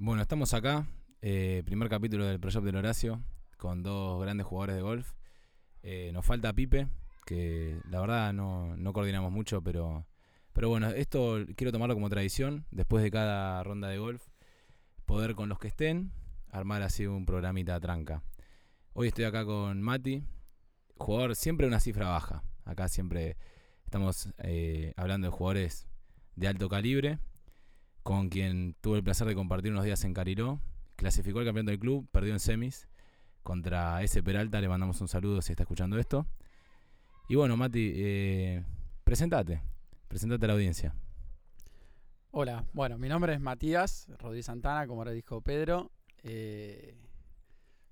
Bueno, estamos acá, eh, primer capítulo del Pro Shop del Horacio, con dos grandes jugadores de golf. Eh, nos falta Pipe, que la verdad no, no coordinamos mucho, pero, pero bueno, esto quiero tomarlo como tradición, después de cada ronda de golf, poder con los que estén, armar así un programita tranca. Hoy estoy acá con Mati, jugador siempre una cifra baja. Acá siempre estamos eh, hablando de jugadores de alto calibre, con quien tuve el placer de compartir unos días en Cariló. Clasificó el campeón del club, perdió en semis contra ese Peralta. Le mandamos un saludo si está escuchando esto. Y bueno, Mati, eh, presentate, presentate a la audiencia. Hola, bueno, mi nombre es Matías Rodríguez Santana, como ahora dijo Pedro. Eh,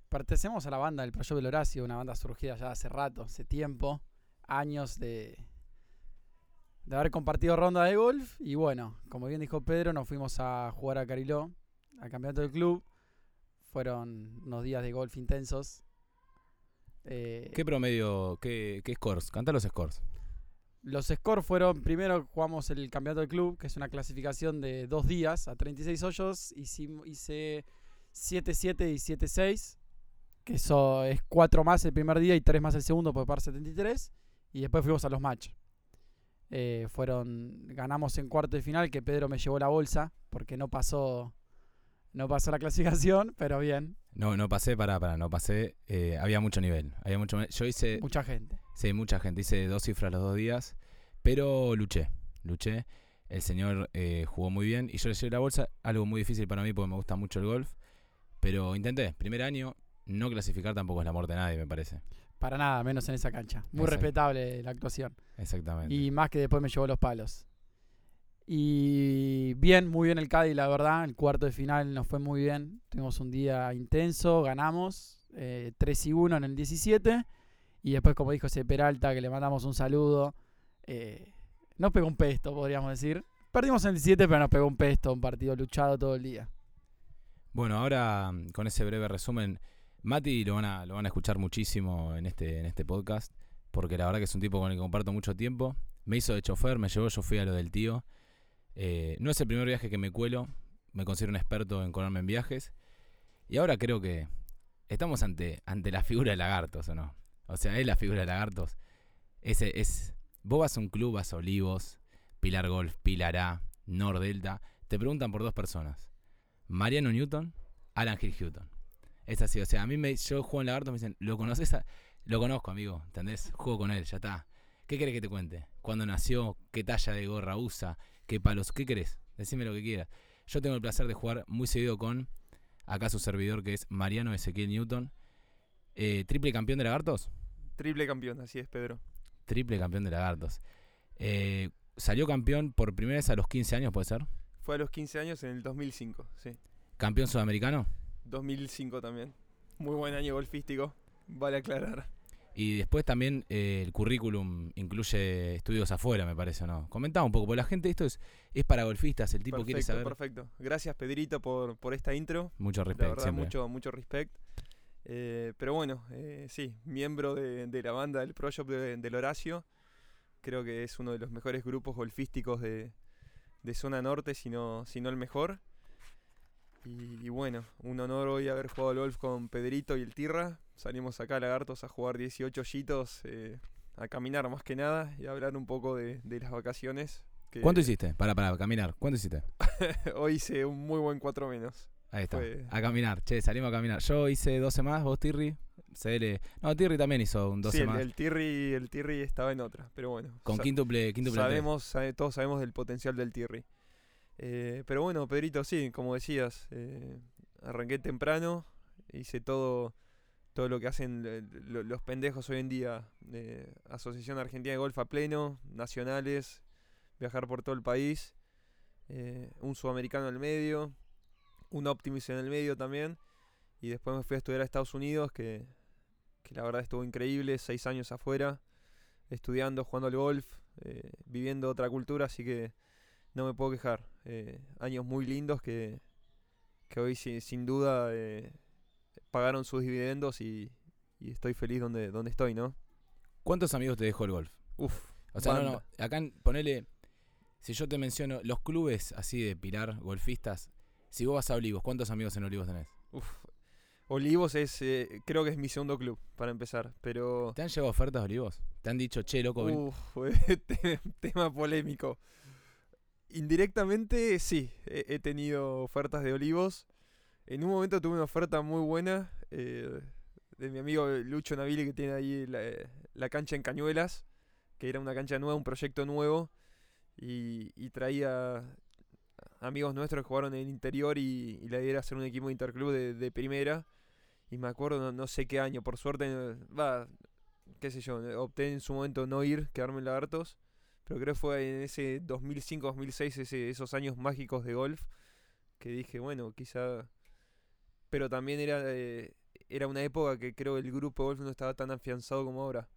pertenecemos a la banda del Proyecto del Horacio, una banda surgida ya hace rato, hace tiempo, años de, de haber compartido ronda de golf. Y bueno, como bien dijo Pedro, nos fuimos a jugar a Cariló, al campeonato del club. Fueron unos días de golf intensos. Eh, ¿Qué promedio, qué, qué scores? Canta los scores. Los scores fueron, primero jugamos el campeonato del club, que es una clasificación de dos días a 36 hoyos. Hice 7-7 y 7-6, que eso es 4 más el primer día y 3 más el segundo por par 73. Y después fuimos a los match. Eh, fueron, ganamos en cuarto de final, que Pedro me llevó la bolsa, porque no pasó, no pasó la clasificación, pero bien, No, no pasé, para, para, no pasé. eh, había mucho nivel. Había mucho, yo hice, mucha gente. sí, mucha gente. Hice dos cifras los dos días, pero luché, luché. El señor eh, jugó muy bien y yo le llevé la bolsa. Algo muy difícil para mí porque me gusta mucho el golf. Pero intenté, primer año, no clasificar tampoco es la muerte de nadie, me parece. Para nada, menos en esa cancha. Muy Exacto. respetable la actuación. Exactamente. Y más que después me llevó los palos. Y bien, muy bien el Cádiz, la verdad. El cuarto de final nos fue muy bien. Tuvimos un día intenso, ganamos eh, 3 y 1 en el 17. Y después, como dijo ese Peralta, que le mandamos un saludo, eh, nos pegó un pesto, podríamos decir. Perdimos en el 17, pero nos pegó un pesto, un partido luchado todo el día. Bueno, ahora con ese breve resumen, Mati lo van a, lo van a escuchar muchísimo en este, en este podcast, porque la verdad que es un tipo con el que comparto mucho tiempo. Me hizo de chofer, me llevó, yo fui a lo del tío. Eh, no es el primer viaje que me cuelo, me considero un experto en colarme en viajes. Y ahora creo que estamos ante, ante la figura de Lagartos, ¿o no? O sea, es la figura de Lagartos. Ese es. Vos vas a un club, vas a Olivos, Pilar Golf, Pilar A, Nordelta. Te preguntan por dos personas. Mariano Newton, Alan Hill Houghton. Es así, o sea, a mí me, yo juego en Lagartos, me dicen, ¿lo conoces? a-?" Lo conozco, amigo, ¿entendés? Juego con él, ya está. ¿Qué querés que te cuente? ¿Cuándo nació? ¿Qué talla de gorra usa? ¿Qué palos? ¿Qué querés? Decime lo que quieras. Yo tengo el placer de jugar muy seguido con acá su servidor que es Mariano Ezequiel Newton. Eh, triple campeón de lagartos. Triple campeón, así es, Pedro. Triple campeón de lagartos. Eh, salió campeón por primera vez a los 15 años, ¿puede ser? Fue a los 15 años en el 2005, sí. Campeón sudamericano. 2005 también. Muy buen año golfístico, vale aclarar. Y después también eh, el currículum incluye estudios afuera, me parece, ¿o ¿no? Comentaba un poco, porque la gente, esto es, es para golfistas, el tipo quiere saber. perfecto. Gracias, Pedrito, por, por esta intro. Mucho respeto, verdad, siempre. mucho, mucho respect. Eh, pero bueno, eh, sí, miembro de, de la banda del Pro Shop de- del Horacio. Creo que es uno de los mejores grupos golfísticos de, de zona norte, si no, si no el mejor. Y, y bueno, un honor hoy haber jugado al golf con Pedrito y el Tirra. Salimos acá a Lagartos a jugar 18 hoyitos, eh, a caminar más que nada y a hablar un poco de, de las vacaciones. que ¿Cuánto hiciste? Para, para caminar. ¿Cuánto hiciste? hoy hice un muy buen 4 menos. Ahí está. Fue- A caminar. Che, salimos a caminar. Yo hice 12 más, vos Tirri. CL. No, Tirri también hizo un 12 sí, el, más. el Tirri, el Tirri estaba en otra, pero bueno. con quíntuple, quíntuple sabemos, sabe- todos sabemos del potencial del Tirri. Eh, pero bueno, Pedrito, sí, como decías, eh, arranqué temprano, hice todo, todo lo que hacen eh, lo- los pendejos hoy en día. eh, Asociación Argentina de Golf a pleno, nacionales, viajar por todo el país, un sudamericano en el medio, un Optimus en el medio también. Y después me fui a estudiar a Estados Unidos, que, que la verdad estuvo increíble, seis años afuera, estudiando, jugando al golf, viviendo otra cultura, así que no me puedo quejar. Eh, años muy lindos que, que hoy si- sin duda eh, pagaron sus dividendos y, y estoy feliz donde, donde estoy, ¿no? ¿Cuántos amigos te dejó el golf? Uf, O sea, no, no. Acá ponele. Si yo te menciono los clubes así de Pilar, golfistas, Si vos vas a Olivos, ¿cuántos amigos en Olivos tenés? Uf. Olivos es, eh, creo que es mi segundo club, para empezar, pero... ¿Te han llegado ofertas de Olivos? ¿Te han dicho, che, loco, Uf, te- tema polémico. Indirectamente, sí, he, tenido ofertas de Olivos. En un momento tuve una oferta muy buena eh, de mi amigo Lucho Navili, que tiene ahí la, la cancha en Cañuelas, que era una cancha nueva, un proyecto nuevo, y, traía amigos nuestros que jugaron en el interior y, la idea era hacer un equipo de interclub de, primera. Y me acuerdo, no, no sé qué año, por suerte, eh, va, qué sé yo, eh, opté en su momento no ir, quedarme en Lagartos, pero creo que fue en ese 2005-2006, ese, esos años mágicos de golf, que dije, bueno, quizá... Pero también era, eh, era una época que creo el grupo de golf no estaba tan afianzado como ahora.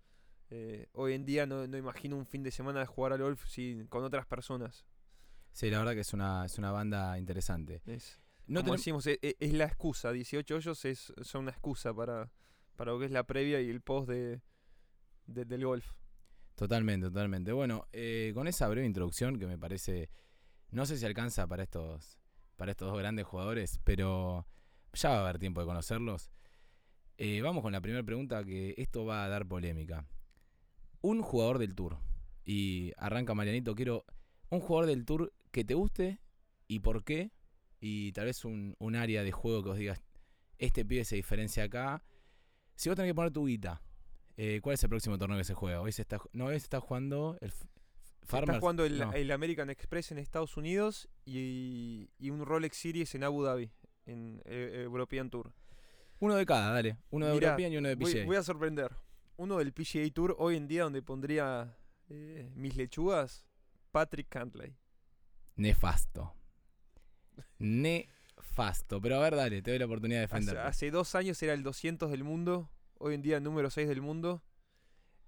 Eh, hoy en día no, no imagino un fin de semana de jugar al golf sin, con otras personas. Sí, la verdad que es una, es una banda interesante. Es, No como decimos, e- e- es, la excusa. 18 hoyos es, son una excusa para, para lo que es la previa y el post de, de- del golf. Totalmente, totalmente. Bueno, eh, con esa breve introducción que me parece, no sé si alcanza para estos, para estos dos grandes jugadores, pero ya va a haber tiempo de conocerlos. Eh, vamos con la primera pregunta, que esto va a dar polémica. Un jugador del Tour, y arranca Marianito, quiero un jugador del Tour que te guste y por qué, y tal vez un, área de juego que os digas, este pibe se diferencia acá. Si vos tenés que poner tu guita, eh, ¿Cuál es el próximo torneo que se juega? Hoy se está, no, hoy se está jugando el Farmers. Está jugando el, no. el American Express en Estados Unidos y, y un Rolex Series en Abu Dhabi, en eh, European Tour. Uno de cada, dale. Uno de Mirá, European y uno de Voy, PGA. voy a sorprender. Uno del PGA Tour hoy en día donde pondría eh, mis lechugas, Patrick Cantley. Nefasto. Nefasto. Pero a ver, dale, te doy la oportunidad de Hace, defenderte. hace dos años era el 200 del mundo, hoy en día número 6 del mundo.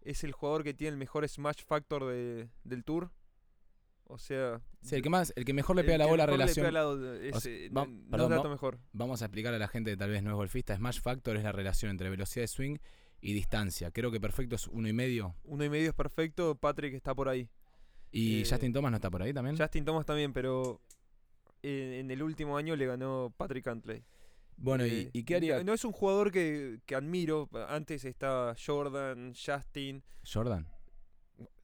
Es el jugador que tiene el mejor smash factor de- del Tour. O sea, Sí, el que más, el que mejor le pega la bola relación. mejor. Vamos a explicar a la gente que tal vez no es golfista. Smash Factor es la relación entre velocidad de swing y distancia. Creo que perfecto es uno y medio. Uno y medio es perfecto, Patrick está por ahí. Y Eh, Justin Thomas no está por ahí también. Justin Thomas también, pero eh, en el último año le ganó Patrick Cantley. Bueno, Eh, ¿y, y qué haría No, no es un jugador que, que admiro. Antes estaba Jordan, Justin. Jordan?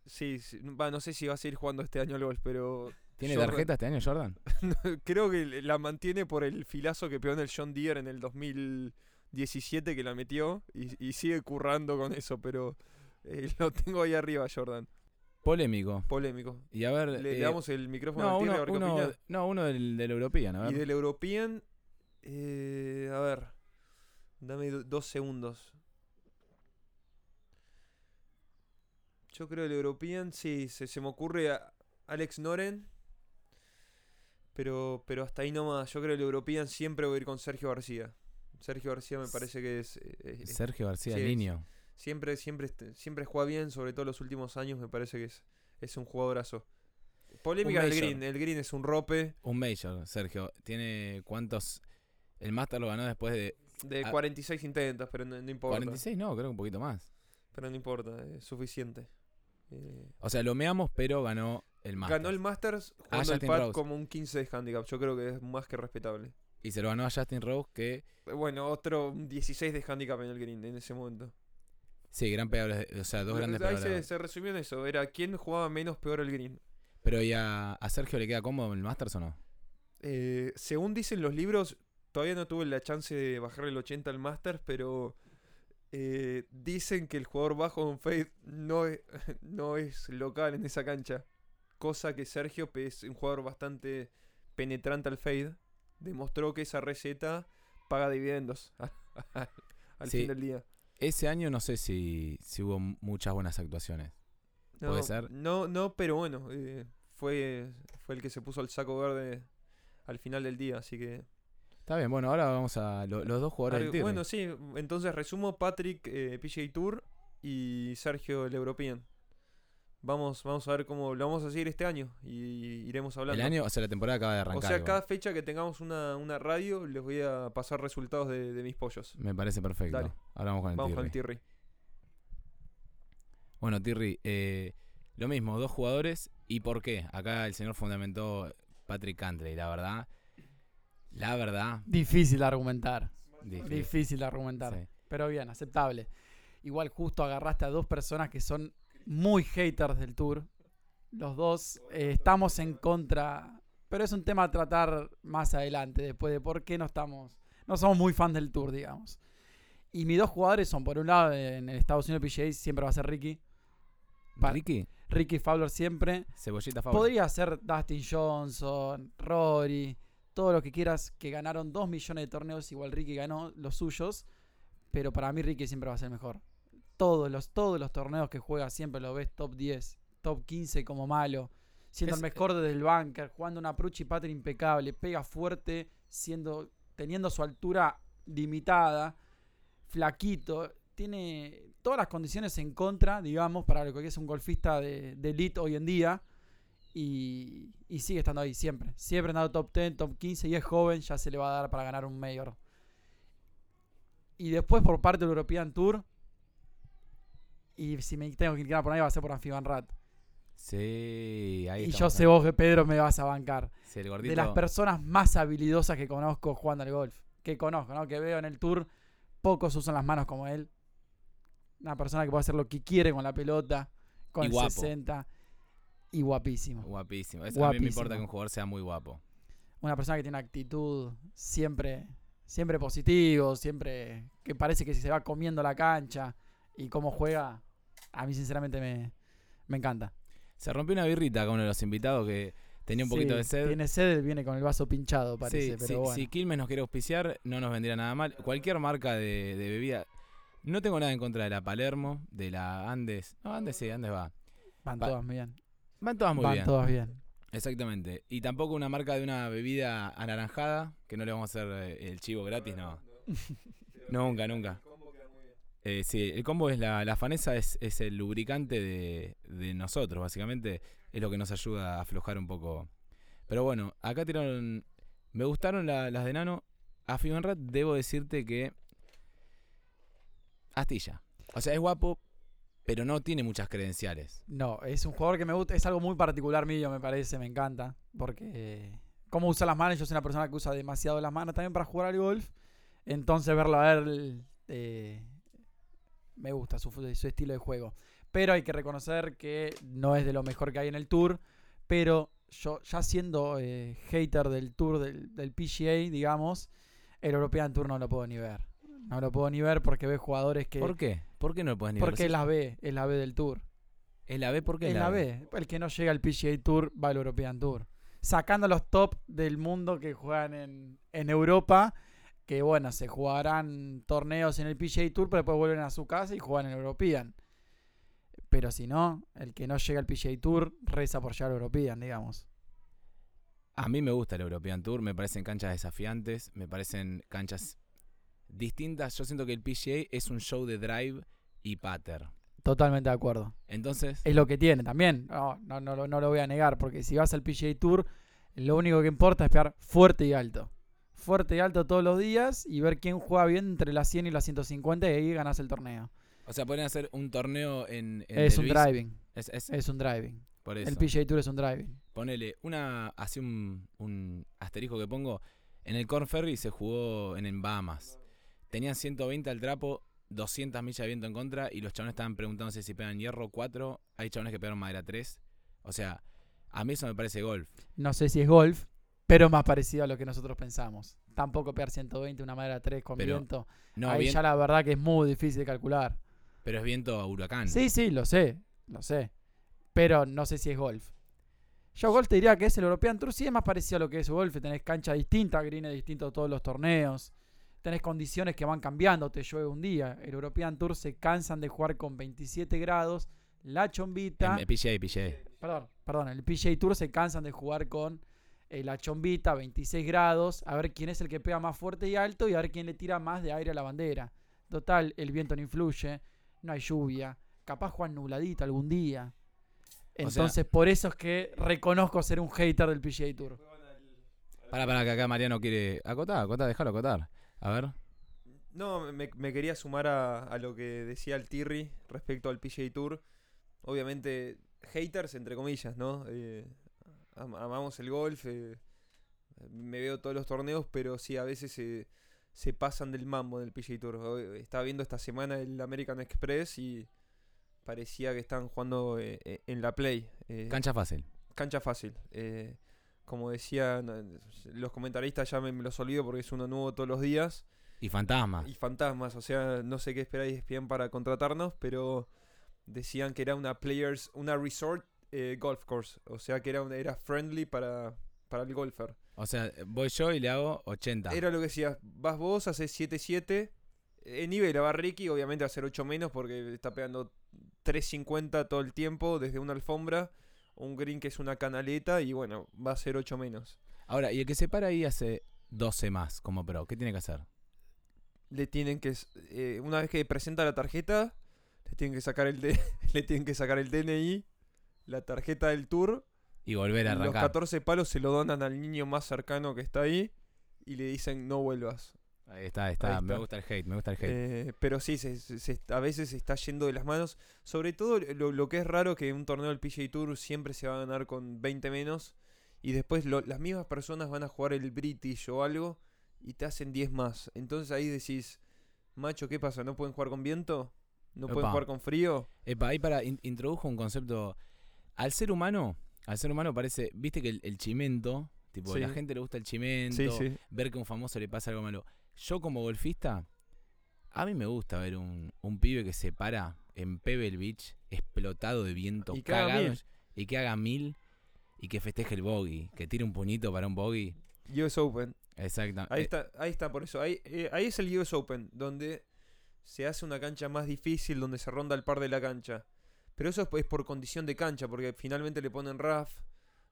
Sí, sí, no sé si va a seguir jugando este año al golf, pero ¿Tiene Jordan- tarjeta este año Jordan? creo que la mantiene por el filazo que pegó en el John Deere en el 2017 que la metió y, y sigue currando con eso, pero eh, lo tengo ahí arriba, Jordan. Polémico. Polémico. Y a ver. Le, eh, damos el micrófono no, al uno, a ver qué uno- no, uno del, del European, a ver. Y del European, eh, a ver, dame do- dos segundos. Yo creo el European, sí, se, se me ocurre a Alex Noren. Pero, pero hasta ahí nomás, yo creo el European siempre voy a ir con Sergio García. Sergio García me parece que es... eh, eh, Sergio García, sí, niño. siempre, siempre, siempre juega bien, sobre todo los últimos años, me parece que es, es un jugadorazo. Polémica del. Green, el Green es un rope Un Major, Sergio. ¿Tiene cuántos? El Master lo ganó después de. de Ah. 46 intentos, pero no, no importa. 46, no, creo que un poquito más. Pero no importa, es suficiente. Eh, O sea, lo meamos, pero ganó el Master. ganó el Masters Ah, jugando el pad Rose. como un 15 de handicap. Yo creo que es más que respetable. Y se lo ganó a Justin Rose, que Eh, Bueno, otro un 16 de handicap en el green en ese momento. sí, gran pegadores. O sea, dos grandes Ahí se, se resumió en eso. Era quién jugaba menos peor el green. Pero ¿y a, a Sergio le queda cómodo el Masters o no? Eh, según dicen los libros, todavía no tuve la chance de bajar el 80 al Masters, pero eh, dicen que el jugador bajo en Fade no es, no es local en esa cancha. Cosa que Sergio, que es un jugador bastante penetrante al Fade, demostró que esa receta paga dividendos al Sí. fin del día. Ese año no sé si, si hubo muchas buenas actuaciones. No, Puede ser. No, no, pero bueno, eh, fue, fue el que se puso el saco verde al final del día, así que Está bien, bueno, ahora vamos a lo- los dos jugadores del Algo- Tigre. Bueno, sí, entonces resumo Patrick eh, PGA Tour y Sergio el European. Vamos, vamos a ver cómo lo vamos a seguir este año y iremos hablando. el año, o sea, la temporada acaba de arrancar. o sea, igual. cada fecha que tengamos una, una radio les voy a pasar resultados de, de mis pollos. Me parece perfecto. Dale. Ahora vamos con el Vamos con el Tirri. Bueno, Tirri, eh, lo mismo, dos jugadores. ¿Y por qué? Acá el señor fundamentó Patrick Cantley, la verdad. La verdad. Difícil de argumentar. Difícil. Difícil de argumentar. Sí. Pero bien, aceptable. Igual justo agarraste a dos personas que son muy haters del tour. Los dos eh, estamos en contra. Pero es un tema a tratar más adelante, después de por qué no estamos. No somos muy fans del tour, digamos. Y mis dos jugadores son, por un lado, en el Estados Unidos PGA siempre va a ser Ricky. Ricky, Ricky Fowler siempre. cebollita favorita. Podría ser Dustin Johnson, Rory, todo lo que quieras, que ganaron 2 millones de torneos, igual Ricky ganó los suyos, pero para mí Ricky siempre va a ser mejor. Todos los, todos los torneos que juega siempre lo ves top 10, top 15 como malo, siendo Es- el mejor desde el bunker, jugando una approach y pattern impecable, pega fuerte, siendo, teniendo su altura limitada, flaquito, tiene todas las condiciones en contra, digamos, para lo que es un golfista de, de elite hoy en día. Y, y sigue estando ahí siempre. Siempre andando top 10, top 15 y es joven, ya se le va a dar para ganar un mayor. Y después por parte del European Tour. Y si me tengo que inclinar por ahí va a ser por Anfiban Rat. Sí, ahí Y yo sé vos que Pedro me vas a bancar. Sí, el gordito. De las personas más habilidosas que conozco jugando al golf. Que conozco, ¿no? Que veo en el tour. Pocos usan las manos como él. Una persona que puede hacer lo que quiere con la pelota. Con Y el guapo. 60. Y guapísimo. Guapísimo. Eso a mí me importa Guapísimo. que un jugador sea muy guapo. Una persona que tiene actitud siempre, siempre positivo, siempre que parece que se va comiendo la cancha y cómo juega, a mí sinceramente me, me encanta. Se rompió una birrita con uno de los invitados que tenía un poquito Sí, de sed. Tiene sed, viene con el vaso pinchado, parece, Sí, pero sí, bueno. Si Quilmes nos quiere auspiciar, no nos vendría nada mal. Cualquier marca de, de bebida. No tengo nada en contra de la Palermo, de la Andes. No, Andes sí, Andes va. Van Va- todas bien. Van todas muy Van bien. todas bien. Exactamente. Y tampoco una marca de una bebida anaranjada, que no le vamos a hacer eh, el chivo gratis, no. nunca, nunca. Eh, sí, el combo es la, la fanesa, es, es el lubricante de, de nosotros, básicamente. Es lo que nos ayuda a aflojar un poco. Pero bueno, acá tiraron. Me gustaron la- las de Nano. A Fibenrat debo decirte que. Astilla. O sea, es guapo, pero no tiene muchas credenciales. No, es un jugador que me gusta, es algo muy particular mío, me parece, me encanta. Porque cómo usa las manos, yo soy una persona que usa demasiado las manos también para jugar al golf. Entonces verlo a él eh, me gusta su, su estilo de juego. Pero hay que reconocer que no es de lo mejor que hay en el tour. Pero yo, ya siendo eh, hater del tour del, del PGA, digamos, el European Tour no lo puedo ni ver. No lo puedo ni ver porque ve jugadores que. ¿Por qué? ¿Por qué no lo puedes ni porque es la B, es la B del tour. ¿Es la B? ¿Por qué Es la B. El que no llega al PGA Tour va al European Tour. Sacando los top del mundo que juegan en, en Europa, que bueno, se jugarán torneos en el PGA Tour, pero después vuelven a su casa y juegan en el European. Pero si no, el que no llega al PGA Tour reza por llegar al European, digamos. A mí me gusta el European Tour, me parecen canchas desafiantes, me parecen canchas distintas. Yo siento que el PGA es un show de drive y patter. Totalmente de acuerdo. Entonces, Es lo que tiene también. No, no, no, no lo voy a negar, porque si vas al PGA Tour, lo único que importa es pegar fuerte y alto. Fuerte y alto todos los días y ver quién juega bien entre las 100 y las 150 y ahí ganas el torneo. o sea, podrían hacer un torneo en, en es un Luis. driving. Es, es Es un driving. por eso. El PGA Tour es un driving. Ponele una, así un, un asterisco que pongo. En el Corn Ferry se jugó en, en Bahamas. Tenían 120 al trapo, 200 millas de viento en contra y los chabones estaban preguntándose si pegan hierro 4. Hay chabones que pegaron madera 3. O sea, a mí eso me parece golf. No sé si es golf, pero más parecido a lo que nosotros pensamos. Tampoco pegar 120, una madera 3 con Pero, viento. No, ahí bien, ya la verdad que es muy difícil de calcular. pero es viento a huracán. Sí, sí, lo sé, lo sé. Pero no sé si es golf. Yo golf te diría que es el European Tour, sí es más parecido a lo que es golf. Tenés cancha distinta, greens distintos todos los torneos. Tenés condiciones que van cambiando, te llueve un día. El European Tour se cansan de jugar con 27 grados. La chombita. En, en PGA, PGA. Perdón, perdón, el PGA Tour se cansan de jugar con eh, la chombita, 26 grados, a ver quién es el que pega más fuerte y alto y a ver quién le tira más de aire a la bandera. Total, el viento no influye, no hay lluvia, capaz juegan nubladito algún día. Sea- Entonces, por eso es que reconozco ser un hater del PGA Tour. Para, para, que acá Mariano quiere. Acotar, acotar, déjalo acotar. A ver. No, me, me quería sumar a, a lo que decía el Tirri respecto al PGA Tour. Obviamente, haters entre comillas, ¿no? Eh, am- amamos el golf, eh, Me veo todos los torneos, pero sí, a veces se, se pasan del mambo del PGA Tour. Hoy- Estaba viendo esta semana el American Express y parecía que estaban jugando eh, eh, en la Play. eh, Cancha fácil. cancha fácil. eh, como decían los comentaristas, ya me, me los olvido porque es uno nuevo todos los días. Y fantasma. Y fantasmas, o sea, no sé qué esperáis bien para contratarnos, pero decían que era una players, una resort eh, golf course, o sea que era una, era friendly para, para el golfer. O sea, voy yo y le hago 80. Era lo que decías, vas vos, haces 7-7, en nivel va Ricky, obviamente va a ser 8 menos porque está pegando 3.50 todo el tiempo desde una alfombra, un green que es una canaleta y bueno, va a ser 8 menos. Ahora, y el que se para ahí hace 12 más como pro, ¿qué tiene que hacer? le tienen que eh, una vez que presenta la tarjeta le tienen que sacar el D- le tienen que sacar el DNI la tarjeta del tour Y volver a y los arrancar. 14 palos se lo donan al niño más cercano que está ahí y le dicen no vuelvas Ahí está, ahí está. Ahí Me gusta el hate, me gusta el hate. Eh, pero sí se, a veces se está yendo de las manos sobre todo lo, lo que es raro que un torneo del PGA Tour siempre se va a ganar con 20 menos y después lo- las mismas personas van a jugar el British o algo y te hacen 10 más entonces ahí decís macho qué pasa no pueden jugar con viento no pueden jugar con frío Epa, ahí para in- introdujo un concepto. Al ser humano, al ser humano parece, viste que el, el chimento, tipo, Sí. la gente le gusta el chimento, sí sí ver que a un famoso le pasa algo malo. Yo como golfista, a mí me gusta ver un, un pibe que se para en Pebble Beach, explotado de viento, Y que haga cagado, mil. y que haga mil y que festeje el bogey, que tire un puñito para un bogey. US Open Exacto. Ahí Eh, está, ahí está, por eso. Ahí, eh, ahí es el US Open, donde se hace una cancha más difícil, donde se ronda el par de la cancha. Pero eso es pues, por condición de cancha, porque finalmente le ponen RAF,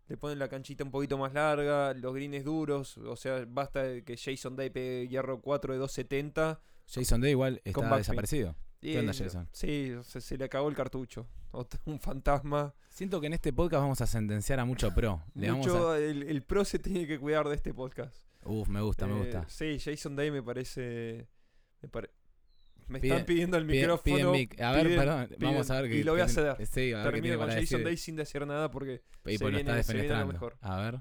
le ponen la canchita un poquito más larga, los greens duros. O sea, basta de que Jason Day pegue hierro 4 de 270. Jason Day igual está desaparecido. y, ¿Qué onda, Jason? Sí, se, se le acabó el cartucho. Otro- un fantasma. Siento que en este podcast vamos a sentenciar a mucho pro. Le vamos Mucho, a... el, el pro se tiene que cuidar de este podcast. Uf, me gusta, me Eh, gusta. Sí, Jason Day me parece. Me, me están pidiendo el micrófono. piden mic. A ver, piden- perdón, vamos a ver que y lo voy a ceder. Sí, a ver qué Termino con Jason. Day sin decir nada porque. Y se pues lo viene- se viene lo mejor. A ver.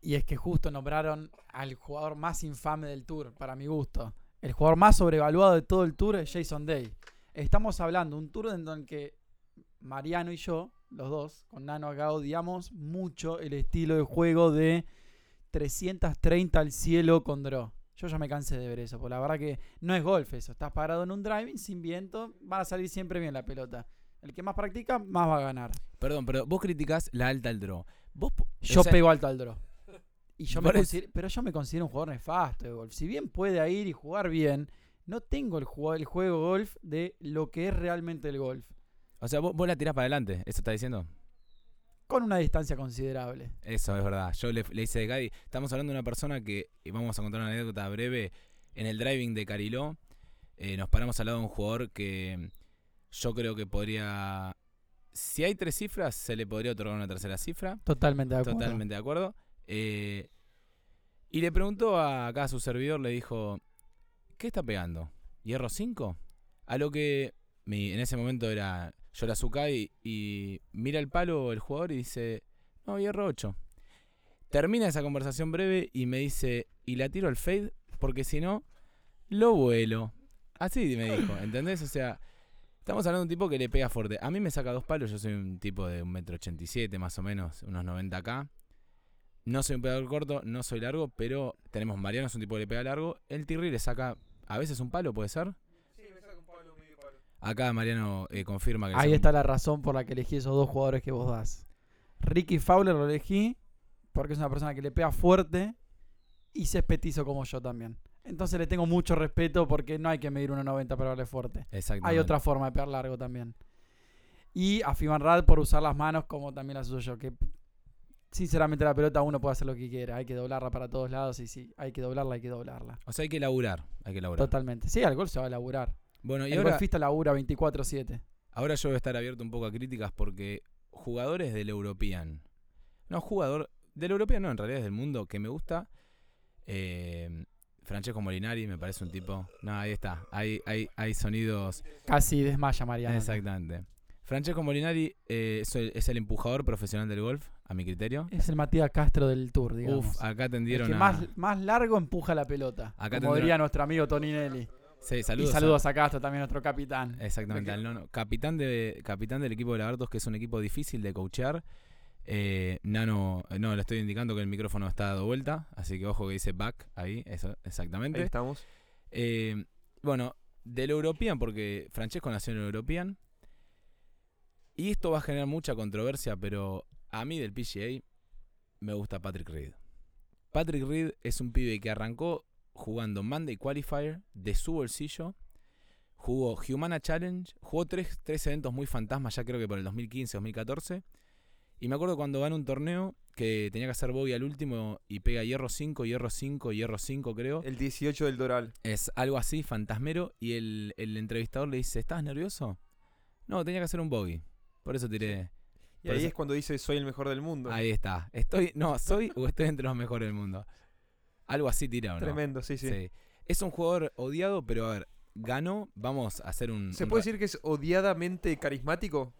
Y es que justo nombraron al jugador más infame del tour, para mi gusto. El jugador más sobrevaluado de todo el tour es Jason Day. Estamos hablando de un tour en el que Mariano y yo, los dos, con Nano acá, odiamos mucho el estilo de juego de 330 al cielo con draw. Yo ya me cansé de ver eso, porque la verdad que no es golf eso. Estás parado en un driving sin viento, van a salir siempre bien la pelota. El que más practica, más va a ganar. Perdón, pero vos criticás la alta al draw. Vos, Yo o sea, pego alto al draw. Y yo me considero- pero yo me considero un jugador nefasto de golf. Si bien puede ir y jugar bien, no tengo el, juego, el juego golf de lo que es realmente el golf. O sea, vos, vos la tirás para adelante. ¿Eso está diciendo? Con una distancia considerable. Eso es verdad. Yo le, le hice de Gadi. Estamos hablando de una persona que, y vamos a contar una anécdota breve, en el driving de Cariló, eh, nos paramos al lado de un jugador que yo creo que podría... Si hay tres cifras, se le podría otorgar una tercera cifra. Totalmente de acuerdo. Totalmente de acuerdo. Eh, y le preguntó a, acá a su servidor, le dijo, ¿qué está pegando? ¿Hierro 5? A lo que mi- en ese momento era, yo era Sukai y mira el palo el jugador y dice, no, hierro 8. Termina esa conversación breve y me dice, y la tiro al fade porque si no, lo vuelo. Así me dijo, ¿entendés? O sea, estamos hablando de un tipo que le pega fuerte. A mí me saca dos palos, yo soy un tipo de 1,87m más o menos, unos 90k. No soy un pegador corto, no soy largo, pero tenemos Mariano, es un tipo que le pega largo. El Tirri le saca a veces un palo, ¿puede ser? Sí, me saca un palo, medio palo. Acá Mariano eh, confirma que Ahí está la razón por la que elegí esos dos jugadores que vos das. Ricky Fowler lo elegí porque es una persona que le pega fuerte y se es petizo como yo también. Entonces le tengo mucho respeto porque no hay que medir 1.90 para darle fuerte. Exactamente. Hay otra forma de pegar largo también. Y a Fiman Rad por usar las manos como también las uso yo. Que sinceramente la pelota uno puede hacer lo que quiera. Hay que doblarla para todos lados y sí, hay que doblarla, hay que doblarla. O sea, hay que laburar, hay que laburar. Totalmente. Sí, al gol se va a laburar. Bueno, y el ahora, golfista labura 24-7. ahora yo voy a estar abierto un poco a críticas porque jugadores del European, no, jugador del European, no, en realidad es del mundo, que me gusta, eh, Francesco Molinari me parece un tipo, no, ahí está, hay, hay, hay sonidos Casi desmaya Mariano. Exactamente. Francesco Molinari eh, es, el, empujador profesional del golf. a mi criterio. Es el Matías Castro del Tour, digamos. Uf, acá el tendieron que a... más, más largo empuja la pelota. Acá como diría nuestro amigo Toninelli. Sí, saludos. y a- saludos a Castro, también nuestro capitán. Exactamente, Ok. al nono. Capitán, de, capitán del equipo de Lagartos, que es un equipo difícil de coachear. Eh, Nano, eh, no, le estoy indicando que el micrófono está dado vuelta, así que ojo que dice back ahí, eso, Ahí exactamente. estamos. Eh, bueno, del European, porque Francesco nació en el European. Y esto va a generar mucha controversia, pero a mí del PGA me gusta Patrick Reed. Patrick Reed es un pibe que arrancó jugando Monday Qualifier de su bolsillo. Jugó Humana Challenge, jugó tres, tres eventos muy fantasmas, ya creo que por el 2015, 2014. Y me acuerdo cuando ganó un torneo que tenía que hacer bogey al último y pega hierro 5, hierro 5, hierro 5 creo. El 18 del Doral. Es algo así, fantasmero. Y el, el entrevistador le dice, ¿estás nervioso? No, tenía que hacer un bogey. Por eso tiré. Y ahí eso- es cuando dice soy el mejor del mundo. Ahí está. Estoy, no, soy o estoy entre los mejores del mundo. Algo así tirado, ¿no? Tremendo, sí, sí. Sí. Es un jugador odiado, pero a ver, ganó. Vamos a hacer un. ¿Se un puede decir que es odiadamente carismático?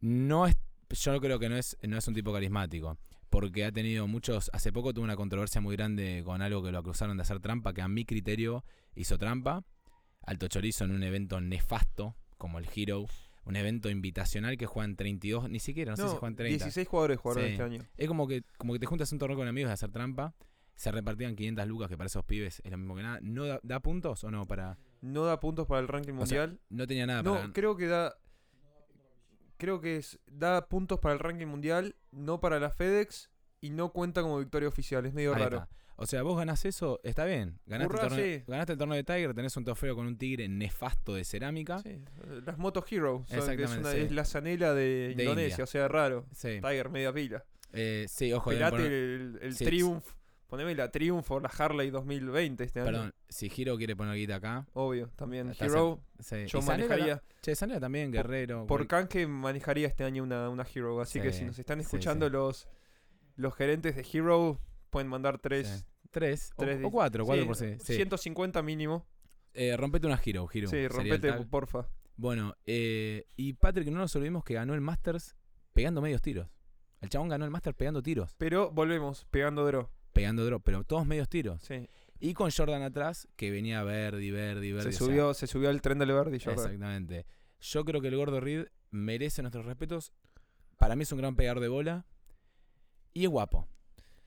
No es. Yo creo que no es, no es un tipo carismático. Porque ha tenido muchos. Hace poco tuvo una controversia muy grande con algo que lo acusaron de hacer trampa, que a mi criterio hizo trampa. Alto Chorizo en un evento nefasto, como el Hero. Un evento invitacional que juegan 32, ni siquiera, no, sé si juegan 30. 16 jugadores jugaron Sí. este año. Es como que, como que te juntas un torneo con amigos de hacer trampa. Se repartían 500 lucas, que para esos pibes es lo mismo que nada. ¿No da, da puntos o no? para No da puntos para el ranking O sea, mundial. No tenía nada no, para. creo que da. Creo que es, da puntos para el ranking mundial, no para la FedEx y no cuenta como victoria oficial. Es medio Ahí raro. está. O sea, vos ganás eso, está bien. Ganaste, el torneo, sí. ganaste el torneo de Tiger, tenés un trofeo con un tigre nefasto de cerámica. Sí, Las Moto Hero. es, Exactamente, una- sí. es la zanela de, De Indonesia, India. o sea, raro. Tiger, media pila. Eh, sí ojo. Pelate poner- el, el Triumph. Poneme la Triumph la Harley 2020 este año. Perdón, si Giro quiere poner guita acá. Obvio, también. Hero, Sí. yo manejaría. Che, Sanela también, Guerrero. Por cual- canje manejaría este año una, una Hero. Así que si nos están escuchando sí. los los gerentes de Hero, pueden mandar tres. Tres, o- tres o, cuatro, cuatro por sí. sí. 150 mínimo. Eh, rompete una Giro, Giro. Sí, rompete, porfa. Bueno, eh, y Patrick, no nos olvidemos que ganó el Masters pegando medios tiros. El chabón ganó el Masters pegando tiros, Pero volvemos, pegando draw. Pegando drop, pero todos medios tiros. Sí. Y con Jordan atrás, que venía Verdi, Verdi, Verdi. Se o sea, subió, se subió al tren del Verdi. creo. Exactamente. Yo creo que el gordo Reed merece nuestros respetos. Para mí es un gran pegador de bola. Y es guapo.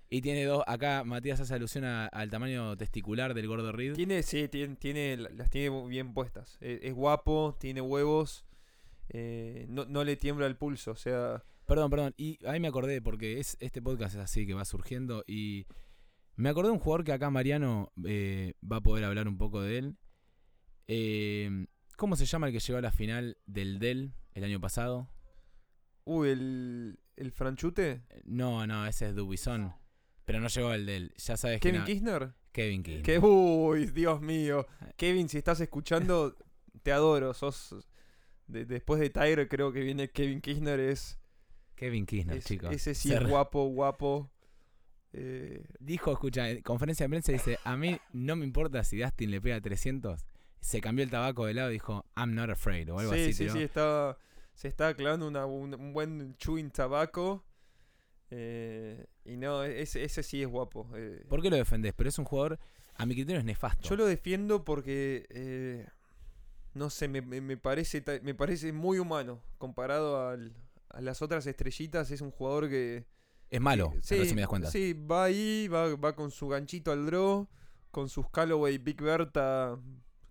Y tiene dos. Acá Matías hace alusión a- al tamaño testicular del gordo Reed. Tiene, sí, tiene, tiene, las tiene bien puestas. Eh, Es, guapo, tiene huevos. eh, no, no le tiembla el pulso. O sea, Perdón, perdón. Y ahí me acordé, porque es este podcast es así que va surgiendo. Y me acordé de un jugador que acá Mariano eh, va a poder hablar un poco de él. Eh, ¿Cómo se llama el que llegó a la final del Dell el año pasado? uy, el, el franchute. No, no, ese es Dubison. Pero no llegó al Dell. Ya sabes que Kevin Kirchner. Kevin. Que, uy, Dios mío. Kevin, si estás escuchando, te adoro. Sos. de- después de Tiger, creo que viene Kevin Kirchner. Es, Kevin Kirchner, es- chicos. ese sí Se es guapo, guapo. Eh, Dijo, escucha, en conferencia de prensa dice, a mí no me importa si Dustin le pega 300. Se cambió el tabaco de lado y dijo, I'm not afraid o algo sí, así. sí, tiró. sí, está, se está clavando una- un, un buen chewing tabaco. eh, y no, ese, ese sí es guapo. eh. ¿Por qué lo defendés? Pero es un jugador, a mi criterio es nefasto. Yo lo defiendo porque, eh, no sé, me, me- me parece, me parece muy humano. Comparado al- a las otras estrellitas, es un jugador que... es malo, que- en resumidas cuentas. sí, va ahí, va, va con su ganchito al draw, con sus Callaway Big Berta,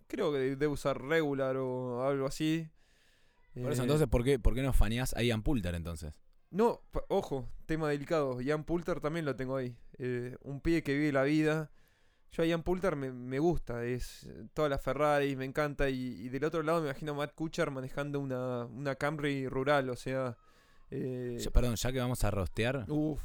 creo que debe usar regular o algo así. Por eso Eh, entonces, ¿por qué, ¿por qué no faneás a Ian Poulter entonces? No, ojo, tema delicado. Ian Poulter también lo tengo ahí. Eh, un pibe que vive la vida. Yo a Ian Poulter me, me gusta, es eh, toda la Ferrari, me encanta. Y, y del otro lado me imagino a Matt Kuchar manejando una, una Camry rural, o sea. Eh, Yo- perdón, ya que vamos a rostear, uf,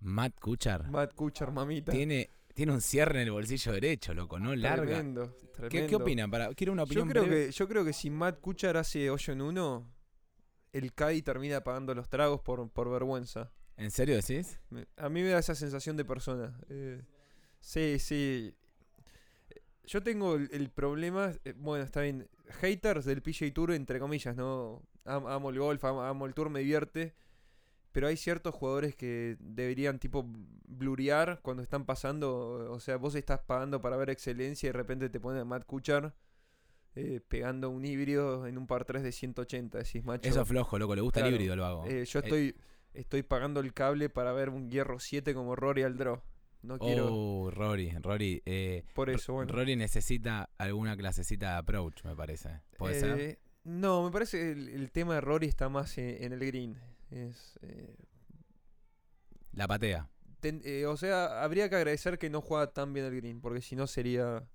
Matt Kuchar Matt Kuchar, mamita. tiene, tiene un cierre en el bolsillo derecho, loco, ¿no? Larga. Tremendo, ¿Qué, tremendo. qué opinan? Para, quiero una Yo opinión creo, breve. que, yo creo que si Matt Kuchar hace hoyo en uno, el CAI termina pagando los tragos por, por vergüenza. ¿En serio decís? A mí me da esa sensación de persona. eh, sí, sí. Yo tengo el, el problema, eh, bueno, está bien, haters del PJ Tour, entre comillas, ¿no? Am- amo el golf, am- amo, el tour, me divierte. pero hay ciertos jugadores que deberían tipo blurear cuando están pasando. O sea, vos estás pagando para ver excelencia y de repente te ponen a Matt Kuchar eh, pegando un híbrido en un par 3 de 180. Decís, macho. Eso es flojo, loco. Le gusta Claro. el híbrido, lo hago. eh, yo estoy, estoy pagando el cable para ver un hierro 7 como Rory al draw. No quiero. Oh, Rory, Rory. eh, Por eso, bueno. Rory necesita alguna clasecita de approach, me parece. ¿Puede ser? Eh, No, me parece que el, el tema de Rory está más en el green. Es, eh, La patea. ten- o sea, habría que agradecer que no juega tan bien el green, porque si no sería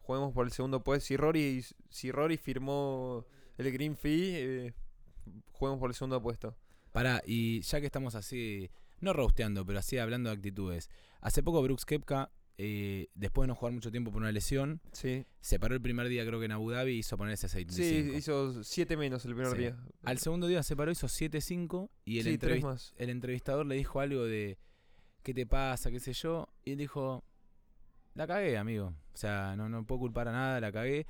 juguemos por el segundo puesto. Si Rory, si Rory firmó el green fee, juguemos por el segundo puesto. Pará, y ya que estamos así, no rosteando, pero así hablando de actitudes. Hace poco Brooks Kepka, eh, después de no jugar mucho tiempo por una lesión, Sí, se paró el primer día creo que en Abu Dhabi y hizo ponerse 6 sí hizo 7 menos el primer Sí. día. Al segundo día se paró, hizo 7-5 y el, sí, tres entrevis- más. el entrevistador le dijo algo de ¿qué te pasa? qué sé yo. Y él dijo, la cagué, amigo. O sea, no, no puedo culpar a nada, la cagué.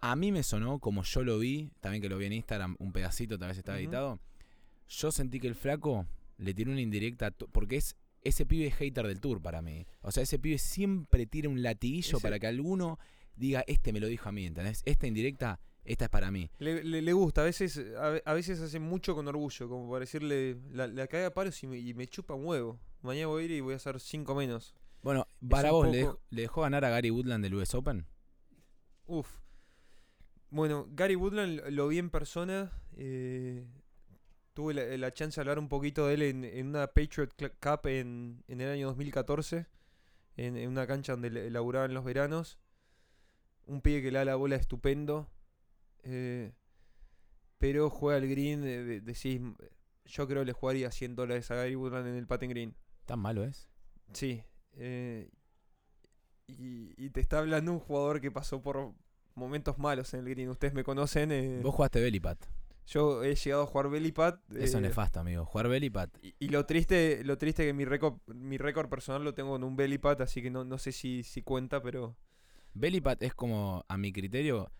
A mí me sonó, como yo lo vi, también que lo vi en Instagram, un pedacito, tal vez estaba editado. Yo sentí que el flaco le tiró una indirecta, porque es ese pibe es hater del tour para mí. O sea, ese pibe siempre tira un latiguillo Ese- para que alguno diga, este me lo dijo a mí, ¿entendés? Esta indirecta, esta es para mí. Le, le- le gusta, a veces, a, ve- a veces hace mucho con orgullo, como para decirle, la, la caga a palos y me, y me chupa un huevo. Mañana voy a ir y voy a hacer 5 menos. Bueno, para vos, ¿le dejó, ¿le dejó ganar a Gary Woodland del US Open? Uf. Bueno, Gary Woodland lo- lo vi en persona. eh, tuve la, la chance de hablar un poquito de él en, en una Patriot Cup en, en el año 2014. En, en una cancha donde laburaba en los veranos. Un pibe que le da la bola estupendo. eh, pero juega el green. eh, de- decís, yo creo que le jugaría 100 dólares a Gary Woodland en el patent green. ¿Tan malo es? Sí. eh, y, y te está hablando un jugador que pasó por momentos malos en el green. Ustedes me conocen. eh, Vos jugaste belly pad. Yo he llegado a jugar belly pad. Eso es eh, nefasto, amigo. Jugar belly pad. y, y lo triste, lo triste que mi récord, mi récord personal lo tengo en un belly pad, así que no, no sé si, si cuenta, pero. Belly pad es como, a mi criterio,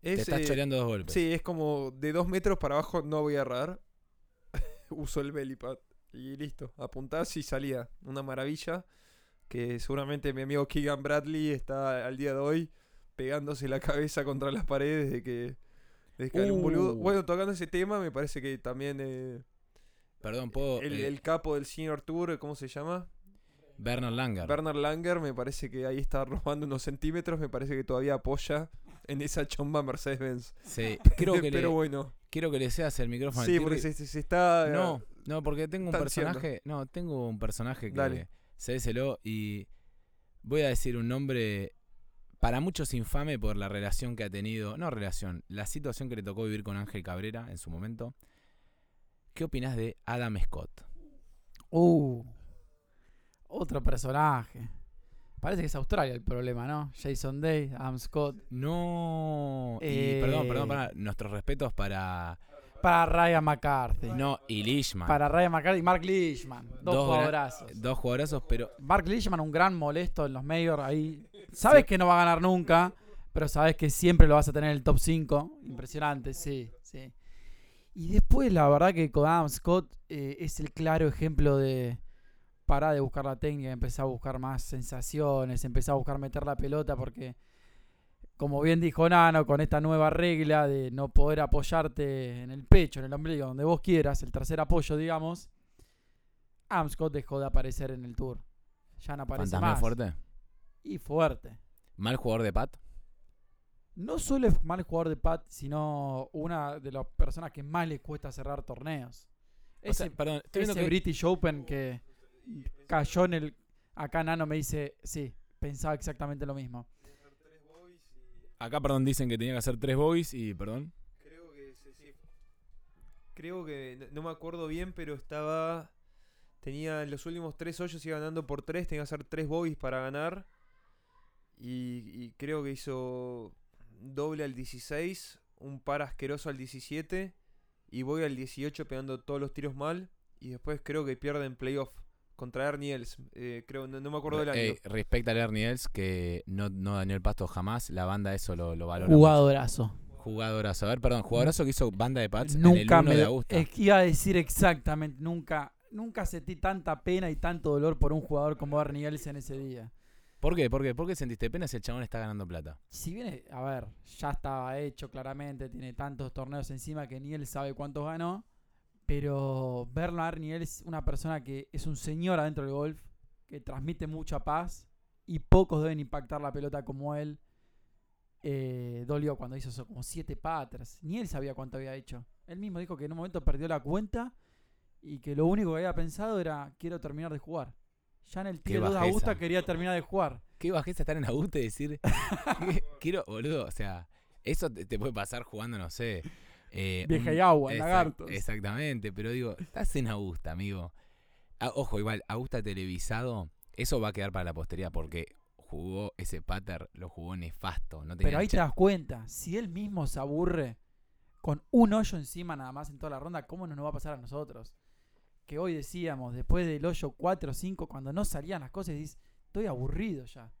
te Es, estás eh, choreando dos golpes. Sí, es como de dos metros para abajo no voy a errar. Uso el belly pad. Y listo. Apuntás y salía. Una maravilla. Que seguramente mi amigo Keegan Bradley está al día de hoy pegándose la cabeza contra las paredes de que. Que boludo. Uh. Bueno, tocando ese tema, me parece que también eh, Perdón, puedo. el, eh, el capo del Senior Tour, ¿cómo se llama? Bernard Langer. Bernard Langer, me parece que ahí está robando unos centímetros. Me parece que todavía apoya en esa chomba Mercedes-Benz. Sí, creo que, Pero le, bueno. quiero que le seas el micrófono. Sí, porque se, está. eh, No, no, porque tengo un personaje. No, tengo un personaje que. Dale. Cédeselo y. Voy a decir un nombre. Para muchos infame por la relación que ha tenido. No relación, la situación que le tocó vivir con Ángel Cabrera en su momento. ¿Qué opinas de Adam Scott? Uh, otro personaje. Parece que es Australia el problema, ¿no? Jason Day, Adam Scott. No. Y Eh. perdón, perdón, para nuestros respetos para. Para Ryan McCarthy. No, y Lishman. Para Ryan McCarthy y Mark Leishman. Dos, Dos jugadorazos. Dos jugadorazos, pero Mark Leishman, un gran molesto en los majors ahí. Sabes que no va a ganar nunca, pero sabes que siempre lo vas a tener en el top 5. Impresionante, sí, sí. Y después, la verdad que con Adam Scott eh, es el claro ejemplo de parar de buscar la técnica, empezar a buscar más sensaciones, empezar a buscar meter la pelota porque, como bien dijo Nano, con esta nueva regla de no poder apoyarte en el pecho, en el ombligo, donde vos quieras, el tercer apoyo, digamos, Adam Scott dejó de aparecer en el tour. Ya no aparece fantasma más. fuerte. Y fuerte. Mal jugador de Pat. No solo es mal jugador de Pat, sino una de las personas que más le cuesta cerrar torneos. O Ese, sea, perdón, estoy viendo ese que British Open que cayó en el... Acá Nano me dice, sí, pensaba exactamente lo mismo. Acá, perdón, dicen que tenía que hacer tres boys y, perdón. Creo que sí, sí. Creo que no, me acuerdo bien, pero estaba. Tenía en los últimos tres hoyos iba ganando por tres, tenía que hacer tres bogies para ganar. Y, y creo que hizo doble al 16, un par asqueroso al 17 y voy al 18 pegando todos los tiros mal. Y después creo que pierde en playoff contra Ernie Els. eh, creo, no, no me acuerdo del año. Ey, respecta a Ernie Els, que no, no dañó el pasto jamás. La banda eso lo, lo valora. mucho. Jugadorazo. Jugadorazo. A ver, perdón, jugadorazo que hizo banda de Pats en el Nunca 1 me. de Augusta. Es que iba a decir exactamente. Nunca, nunca sentí tanta pena y tanto dolor por un jugador como Bernie Nielsen ese día. ¿Por qué? ¿Por qué? ¿Por qué sentiste pena si el chabón está ganando plata? Si viene, a ver, ya estaba hecho claramente, tiene tantos torneos encima que ni él sabe cuántos ganó. Pero verlo a Bernie es una persona que es un señor adentro del golf, que transmite mucha paz y pocos deben impactar la pelota como él. Eh, dolió cuando hizo eso, como siete patras. Ni él sabía cuánto había hecho. Él mismo dijo que en un momento perdió la cuenta y que lo único que había pensado era quiero terminar de jugar. Ya en el tiro de. Augusta quería terminar de jugar. ¿Qué bajeza estar en Augusta y decir, quiero, boludo? O sea, eso te, te puede pasar jugando, no sé. Eh, Vieja un- y agua, exact- lagartos. Exactamente, pero digo, estás en Augusta, amigo. Ah, ojo, igual, Augusta televisado, eso va a quedar para la posteridad porque jugó ese pater, lo jugó nefasto. No tenía Pero ahí te das cuenta, si él mismo se aburre con un hoyo encima nada más en toda la ronda, ¿cómo no nos va a pasar a nosotros? Que hoy decíamos, después del hoyo 4 o 5, cuando no salían las cosas, dices, estoy aburrido ya.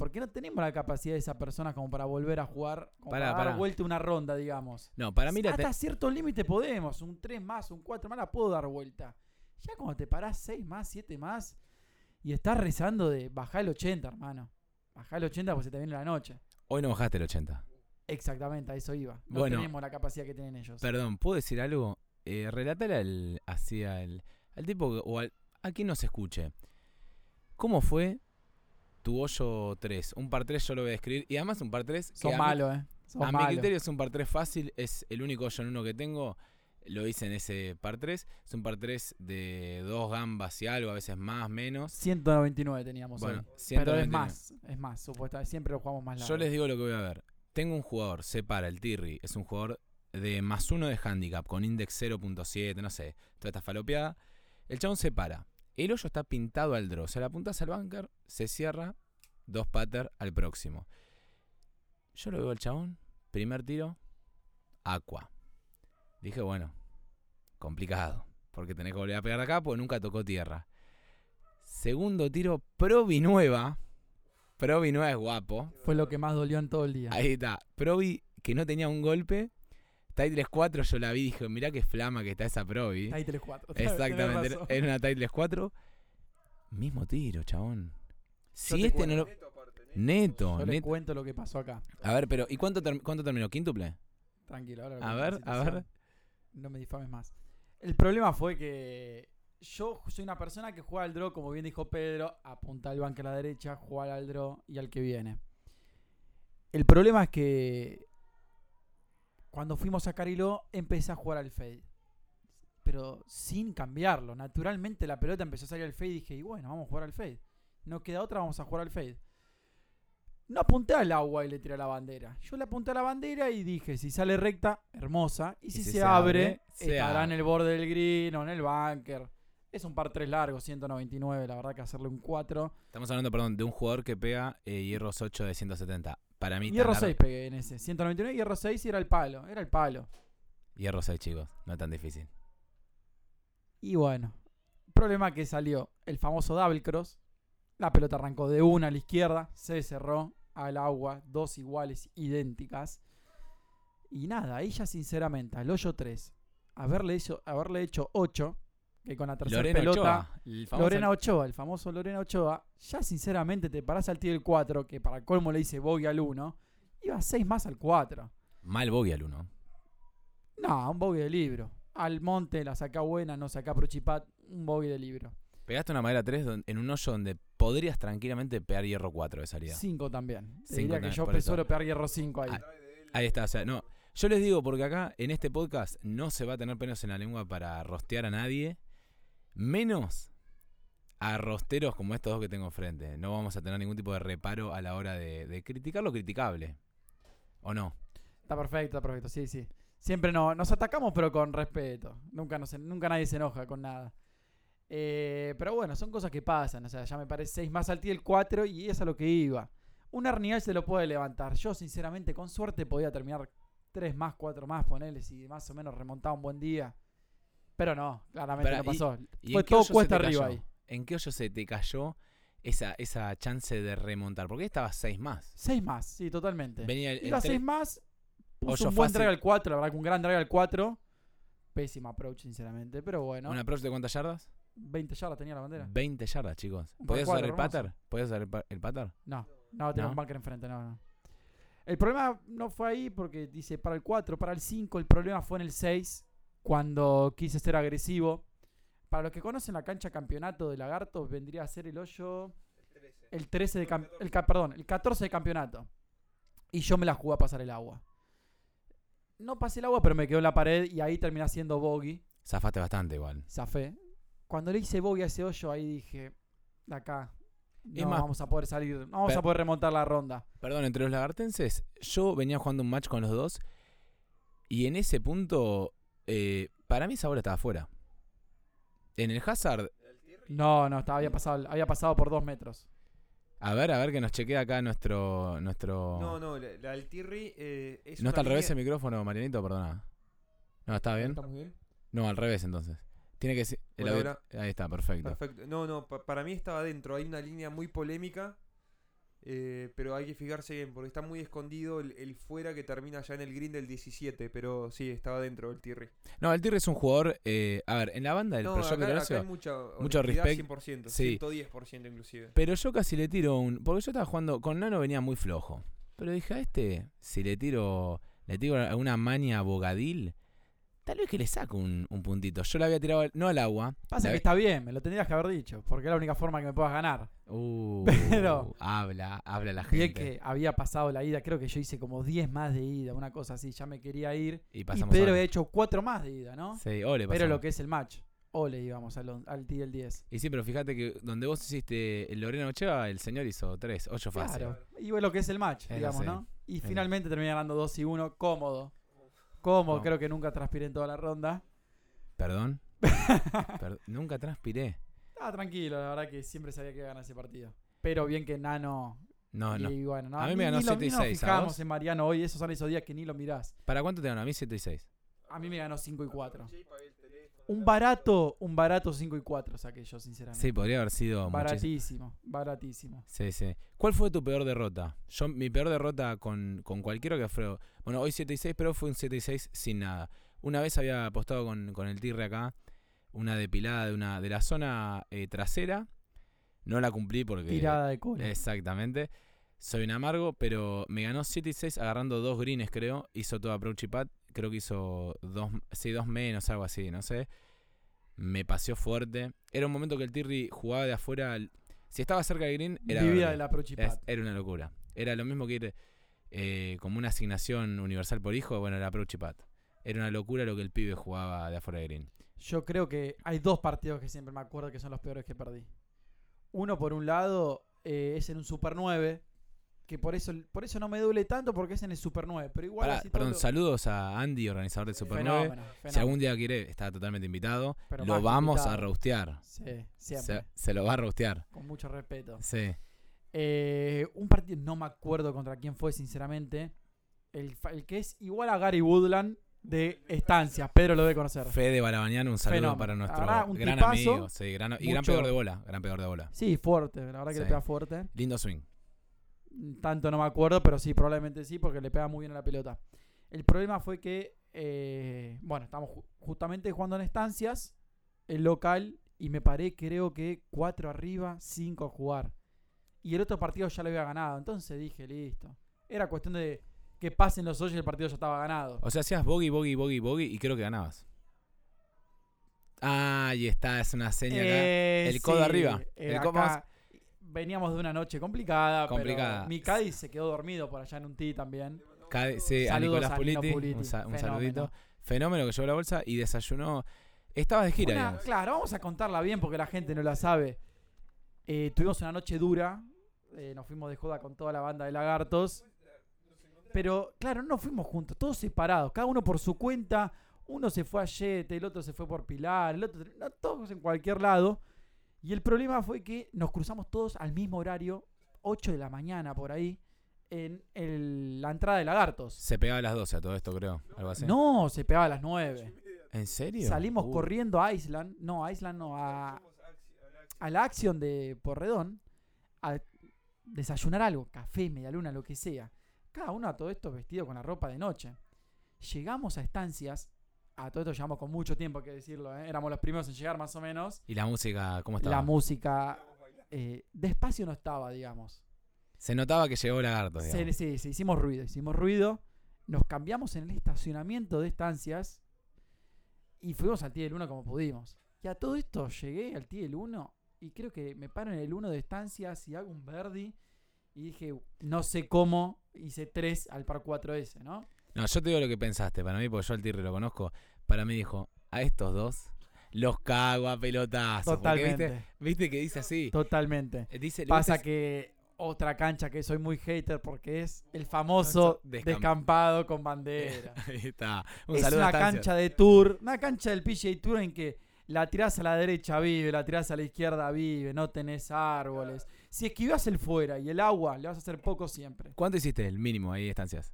Porque no tenemos la capacidad de esa persona como para volver a jugar, como Pará, para pará. dar vuelta una ronda, digamos. No, para mí la te- Hasta cierto límite podemos, un 3 más, un 4 más la puedo dar vuelta. Ya cuando te parás 6 más, 7 más y estás rezando de bajar el 80, hermano. Bajar el 80 porque se te viene la noche. hoy no bajaste el 80. Exactamente, a eso iba. No Bueno. tenemos la capacidad que tienen ellos. Perdón, ¿puedo decir algo? Eh, relatale al, hacia el, al tipo o al, a quien nos escuche. ¿Cómo fue tu hoyo 3? Un par 3 yo lo voy a describir. Y además un par 3 Son malos, ¿eh? Son A mi malos. criterio es un par 3 fácil, es el único hoyo en uno que tengo. Lo hice en ese par 3. Es un par 3 de dos gambas y algo, a veces más, menos. 199 teníamos Bueno, hoy. Pero es 199. más, es más, supuestamente. Siempre lo jugamos más largo. Yo les digo lo que voy a ver. Tengo un jugador, separa el Tirri, es un jugador de más uno de handicap, con index 0.7, no sé, toda esta falopeada. El chabón se para. El hoyo está pintado al draw. O sea, la apuntas al bunker, se cierra, dos patter al próximo. Yo lo veo al chabón, primer tiro, aqua. Dije, bueno, complicado, porque tenés que volver a pegar acá, porque nunca tocó tierra. Segundo tiro, Provi nueva. Provi nueva es guapo. Fue lo que más dolió en todo el día. Ahí está. Provi que no tenía un golpe. Title 4 yo la vi y dije, mirá qué flama que está esa Provi. Ahí 3-4. Exactamente. Era una Title 4. Mismo tiro, chabón. Si te este no lo. Neto aparte, neto. Neto, Yo les neto. cuento lo que pasó acá. A ver, pero ¿y cuánto, term- cuánto terminó? ¿Quíntuple? Tranquilo, ahora A cuento ver, a ver. No me difames más. El problema fue que yo soy una persona que juega al draw, como bien dijo Pedro, apunta al banco a la derecha, juega al draw y al que viene. El problema es que cuando fuimos a Cariló empecé a jugar al fade. Pero sin cambiarlo. Naturalmente la pelota empezó a salir al fade y dije, y bueno, vamos a jugar al fade. No queda otra, vamos a jugar al fade. No apunté al agua y le tiré a la bandera. Yo le apunté a la bandera y dije, si sale recta, hermosa. Y si, se, abre, se estará en el borde del green o en el bunker. Es un par 3 largo, 199. La verdad que hacerle un 4. Estamos hablando, perdón, de un jugador que pega eh, hierros 8 de 170. Para mí, Hierro tan largo- 6 pegué en ese. 199, hierro 6 y era el palo. Era el palo. Hierro 6, chicos. No es tan difícil. Y bueno, problema que salió el famoso double cross. La pelota arrancó de una a la izquierda, se cerró al agua, dos iguales, idénticas. Y nada, ya sinceramente, al hoyo 3, haberle hecho, haberle hecho 8, que con la tercera Lorena pelota, Ochoa. el famoso- Lorena Ochoa, el famoso Lorena Ochoa, ya sinceramente te parás al tiro del 4, que para colmo le dice bogey al 1, iba 6 más al 4. Mal bogey al 1. No, un bogey de libro. Al monte la saca buena, no saca prochipat, un bogey de libro. Pegaste una madera 3 don- en un hoyo donde podrías tranquilamente pegar hierro 4 de salida. 5 también. Te Cinco diría que yo suelo pegar hierro 5 ahí. Ah, Ahí está, o sea, no. Yo les digo porque acá en este podcast no se va a tener pelos en la lengua para rostear a nadie, menos a rosteros como estos dos que tengo enfrente. No vamos a tener ningún tipo de reparo a la hora de, criticar lo criticable. ¿O no? Está perfecto, está perfecto, sí, sí. Siempre no, nos atacamos, pero con respeto. Nunca, nos, nunca nadie se enoja con nada. Eh, pero bueno, son cosas que pasan. O sea, ya me parece 6 más al el 4 y es a lo que iba. Un Arnial se lo puede levantar. Yo, sinceramente, con suerte podía terminar 3 más, 4 más, ponerle si más o menos remontaba un buen día. Pero no, claramente Pará, no y- pasó. ¿Y Fue en qué todo hoyo se cuesta te arriba cayó? ahí. ¿En qué hoyo se te cayó esa, esa chance de remontar? Porque ahí estaba 6 más. 6 más, sí, totalmente. Venía el, el Iba tres- 6 más, Puso Hoyo un buen fácil. drive al 4, la verdad que un gran drive al 4. Pésima approach, sinceramente. Pero bueno, ¿Un approach de cuántas yardas? 20 yardas tenía la bandera. 20 yardas, chicos. Un ¿Podías usar el pattern? ¿Podías usar el, pa- el pattern? No, no, tenía ¿No? un bunker enfrente, no, no. El problema no fue ahí porque dice para el 4, para el 5. El problema fue en el 6, cuando quise ser agresivo. Para los que conocen la cancha campeonato de Lagartos, vendría a ser el hoyo. El 13 de cam- el, perdón, el 14 de campeonato. Y yo me la jugué a pasar el agua. No pasé el agua, pero me quedó en la pared y ahí terminé haciendo bogey. Zafaste bastante igual. Zafé. Cuando le hice bogey a ese hoyo, ahí dije, de acá. Es No más- vamos a poder salir, no vamos a poder remontar la ronda. Perdón, entre los lagartenses, yo venía jugando un match con los dos y en ese punto, eh, para mí esa bola estaba afuera. En el Hazard, No, no, estaba, había, pasado, había pasado por dos metros. a ver, a ver que nos chequea acá nuestro... nuestro... No, no, la, la del Tirri eh, es ¿No está al revés el micrófono, Marianito? Perdona. No, ¿está bien? ¿Está muy bien? No, al revés entonces. Tiene que ser... Bueno, Ahí está, perfecto. Perfecto. No, no, pa- para mí estaba adentro. Hay una línea muy polémica, eh, pero hay que fijarse bien, porque está muy escondido el, el fuera que termina ya en el green del 17, pero sí, estaba dentro el Tirri. No, el Tigre es un jugador... eh, a ver, en la banda del No, acá, acá Horacio, hay mucha mucho. 100%, Sí. 110% inclusive. Pero yo casi le tiro un. Porque yo estaba jugando. Con Nano venía muy flojo. Pero dije, a este, si le tiro. Le tiro alguna maña bogadil. Tal vez que le saco un, un puntito. Yo la había tirado no al agua. Pasa que vi- está bien, me lo tendrías que haber dicho, porque es la única forma que me puedas ganar. Uh, Pero- Habla, habla la gente. que había pasado la ida, creo que yo hice como 10 más de ida, una cosa así, ya me quería ir. Y Y pasamos Pedro a- había hecho 4 más de ida, ¿no? Sí, ole, Pero pasamos. lo que es el match. Ole íbamos al, al del 10. Y sí, pero fíjate que donde vos hiciste el Lorena Ocheva, el señor hizo tres, ocho fácil. Claro. Y bueno, lo que es el match, digamos. ¿no? Y finalmente terminé ganando 2 y 1, cómodo. Cómodo, No. creo que nunca transpiré en toda la ronda. ¿Perdón? Per- Nunca transpiré. Estaba tranquilo, la verdad que siempre sabía que iba a ganar ese partido. Pero bien que Nano. No, no. Y bueno, no, A mí me ganó ni lo- 7 y ni nos 6, ¿a fijamos en Mariano hoy, esos son esos días que ni lo mirás. ¿Para cuánto te ganó? A mí 7 y 6. A mí me ganó 5 y 4. Un barato, un barato 5 y 4 saqué yo, sinceramente. Sí, podría haber sido muchísimo. baratísimo, baratísimo. Sí, sí. ¿Cuál fue tu peor derrota? Yo, mi peor derrota con, con cualquiera que fue. Bueno, hoy 7 y 6, pero fue un 7 y 6 sin nada. Una vez había apostado con, con el Tirre acá, una depilada de una de la zona eh, trasera. No la cumplí porque. Tirada de cola. Exactamente. Soy un amargo, pero me ganó 7 y 6 agarrando dos greens, creo. Hizo todo approach y pat. Creo que hizo dos, sí, dos menos, algo así, no sé. Me paseó fuerte. Era un momento que el Tirri jugaba de afuera. al- Si estaba cerca del green, era. Vivía de la Prochipat. era una locura. Era lo mismo que ir eh, como una asignación universal por hijo. Bueno, era approach y pat. Era una locura lo que el pibe jugaba de afuera del green. Yo creo que hay dos partidos que siempre me acuerdo que son los peores que perdí. Uno por un lado eh, es en un Super 9, que por eso, por eso no me duele tanto porque es en el Super 9, pero igual Pará, así todo perdón, saludos a Andy, organizador del Super 9. Fenómeno, Si fenómeno. algún día quiere, está totalmente invitado. Pero lo vamos a roastear. Sí, Se, siempre, se lo va a roastear. con mucho respeto. Sí. Eh, un partido, no me acuerdo contra quién fue, sinceramente. El, el que es igual a Gary Woodland de Estancias, Pedro lo debe conocer. Fede Balabañán, un saludo Fenómeno. para nuestro gran tipazo. amigo. Sí, gran- y gran pegador de bola. Gran pegador de bola. Sí, fuerte, la verdad que Sí. le pega fuerte. Lindo swing. Tanto no me acuerdo, pero sí, probablemente sí, porque le pega muy bien a la pelota. El problema fue que, eh, bueno, estamos ju- justamente jugando en estancias, el local, y me paré, creo que 4 arriba, 5 a jugar. Y el otro partido ya lo había ganado, entonces dije, listo. Era cuestión de que pasen los hoyos y el partido ya estaba ganado. O sea, hacías bogey, bogey, bogey, bogey y creo que ganabas. Ah, ahí está, es una seña acá. Eh, el codo arriba. eh, El acá veníamos de una noche complicada, Complicada. pero mi Cádiz se quedó dormido por allá en un tee también. Cade- sí, a Saludos Nicolás a Puliti. Puliti. Un, sa- un Fenómeno. saludito. Fenómeno que llevó la bolsa y desayunó. Estabas de gira, Una- claro, vamos a contarla bien porque la gente no la sabe. Eh, tuvimos una noche dura. eh, nos fuimos de joda con toda la banda de lagartos. Pero, claro, no nos fuimos juntos, todos separados, cada uno por su cuenta. Uno se fue a Yete, el otro se fue por Pilar, el otro. no, todos en cualquier lado. Y el problema fue que nos cruzamos todos al mismo horario, 8 de la mañana por ahí, en el- la entrada de lagartos. Se pegaba a las 12 a todo esto, creo. Algo así. No, se pegaba a las 9. ¿En serio? Salimos Uh. corriendo a Island, no, a Island no, a, a la acción de Porredón, a desayunar algo, café, media luna, lo que sea. Cada uno a todo esto vestido con la ropa de noche. Llegamos a estancias. A todo esto llegamos con mucho tiempo, hay que decirlo. ¿eh? Éramos los primeros en llegar más o menos. ¿Y la música cómo estaba? La música. eh, despacio no estaba, digamos. Se notaba que llegó Lagarto, digamos. sí, sí, hicimos ruido, hicimos ruido. Nos cambiamos en el estacionamiento de estancias y fuimos al Tiel 1 como pudimos. Y a todo esto llegué al Tiel 1 y creo que me paro en el 1 de estancias y hago un Verdi y dije, no sé cómo hice 3 al par 4S, ¿no? No, yo te digo lo que pensaste. Para mí, porque yo al Tirri lo conozco, para mí dijo, a estos dos los cago a pelotazos. Totalmente, ¿viste, viste que dice así. totalmente. Eh, Dice, Pasa ¿viste? que otra cancha que soy muy hater porque es el famoso Descamp- descampado con bandera. Ahí está. Un es una cancha de tour, una cancha del PGA Tour en que la tirás a la derecha vive, la tirás a la izquierda vive, no tenés árboles. Si esquivas el fuera y el agua, le vas a hacer poco siempre. ¿Cuánto hiciste el mínimo ahí de estancias?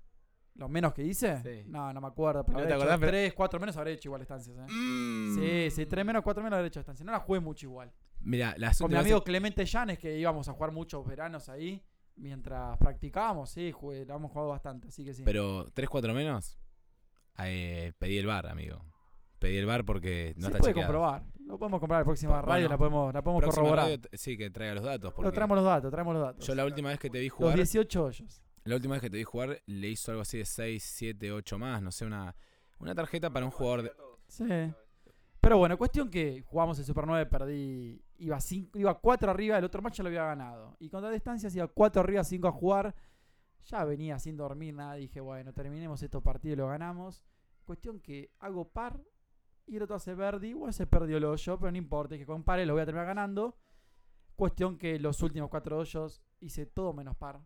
¿Lo menos que hice? Sí. No, no me acuerdo. Pero ¿No te acordás, pero- tres, cuatro menos habré hecho igual estancias. ¿eh? Mm. Sí, sí, tres menos, cuatro menos habré hecho estancias. No la jugué mucho igual. Mira, las Con mi amigo Clemente Llanes, que íbamos a jugar muchos veranos ahí, mientras practicábamos, sí, jugué, la hemos jugado bastante, así que sí. Pero 3, 4 menos, eh, pedí el bar, amigo. Pedí el bar porque no Se está puede chequeado. comprobar. Lo podemos comprobar en la próxima Bueno, radio, la podemos, la podemos corroborar. radio, sí, que traiga los datos. Porque traemos los datos, traemos los datos. yo la última vez que te vi Los jugar, 18 hoyos. La última vez que te vi jugar, le hizo algo así de 6, 7, 8 más, no sé, una, una tarjeta para un jugador de... Sí. Pero bueno, cuestión que jugamos el Super 9, perdí. Iba, cinco, iba 4 arriba, el otro match ya lo había ganado. Y contra distancias iba 4 arriba, 5 a jugar. Ya venía sin dormir nada. Dije, bueno, terminemos estos partidos y lo ganamos. Cuestión que hago par y el otro hace Verdi. Igual se perdió el hoyo, pero no importa, que con pares lo voy a terminar ganando. Cuestión que los últimos 4 hoyos hice todo menos par.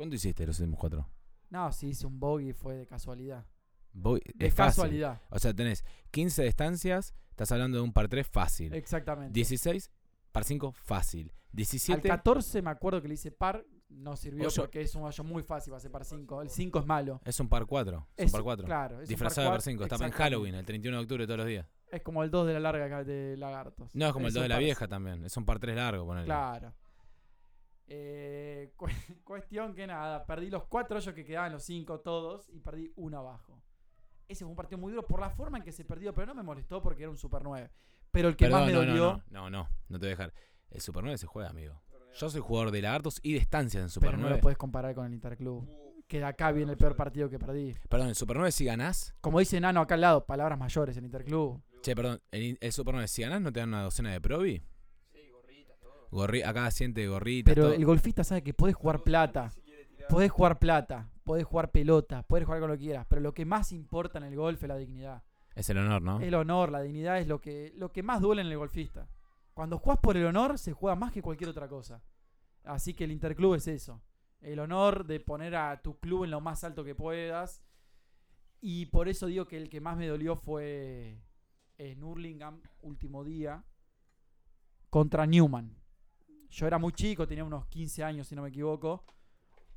¿Cuánto hiciste los últimos cuatro? No, si hice un bogey fue de casualidad. Voy, De es fácil. casualidad. O sea, tenés 15 distancias, estás hablando de un par 3 fácil. Exactamente. 16, par 5 fácil. Al 17, 14 me acuerdo que le hice par, no sirvió Hoyo. porque es un hoyo muy fácil para hacer par 5. El 5 es malo. es un par 4. Es, Es, un par 4. Claro, es Disfrazado de par par 5. Está en. Halloween, el 31 de octubre todos los días. Es como el 2 de la larga de lagartos. No, es como el 2 Esos de la vieja también. Es un par 3 largo, ponele. Claro. Eh, cu- cuestión que nada, perdí los 4 hoyos que quedaban, los 5 todos, y perdí uno abajo. Ese fue un partido muy duro por la forma en que se perdió, pero no me molestó porque era un Super 9. Pero el que Perdón, más me no, dolió. no, no, no, no, no te voy a dejar. El Super 9 se juega, amigo. Yo soy jugador de lagartos y de estancias en Super pero no 9. lo puedes comparar con el Interclub. Que de acá viene el peor partido que perdí. Perdón, el Super 9 si ganás. Como dice Nano acá al lado, palabras mayores, el Interclub. Che, perdón, el, el Super 9 si ganás no te dan una docena de probi. Gorri, acá siente gorrita. Pero el golfista sabe que podés jugar plata, podés jugar plata, podés jugar pelota, podés jugar con lo que quieras, pero lo que más importa en el golf es la dignidad. Es el honor, ¿no? El honor, la dignidad es lo que, lo que más duele en el golfista. Cuando jugás por el honor, se juega más que cualquier otra cosa. Así que el interclub es eso. El honor de poner a tu club en lo más alto que puedas. Y por eso digo que el que más me dolió fue en Hurlingham, último día, contra Newman. Yo era muy chico, tenía unos 15 años, si no me equivoco.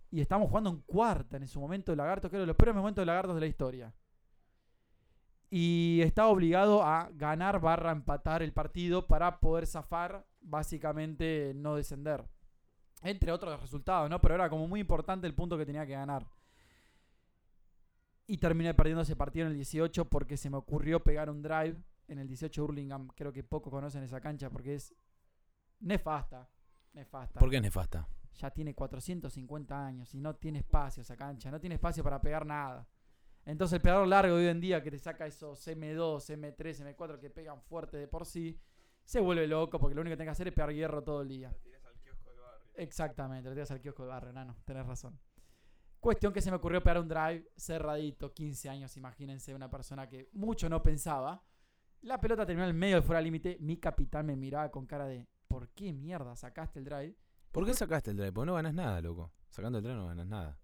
Y estábamos jugando en cuarta en ese momento de Lagarto, que era los peores momentos de Lagartos de la historia. Y estaba obligado a ganar barra empatar el partido para poder zafar, básicamente no descender. Entre otros resultados, ¿no? Pero era como muy importante el punto que tenía que ganar. Y terminé perdiendo ese partido en el 18 porque se me ocurrió pegar un drive en el 18 Hurlingham. Creo que pocos conocen esa cancha porque es nefasta. Nefasta. ¿Por qué es nefasta? Ya tiene 450 años y no tiene espacio esa cancha. No tiene espacio para pegar nada. Entonces el pegador largo de hoy en día que te saca esos M2, M3, M4 que pegan fuerte de por sí, se vuelve loco porque lo único que tiene que hacer es pegar hierro todo el día. Exactamente, lo tiras al kiosco de barrio, nano, tenés razón. Cuestión que se me ocurrió pegar un drive cerradito, 15 años, imagínense, una persona que mucho no pensaba. La pelota terminó en el medio del fuera límite. Mi capitán me miraba con cara de ¿por qué mierda sacaste el drive? ¿Por qué sacaste el drive? Porque no ganas nada, loco. Sacando el drive no ganas nada.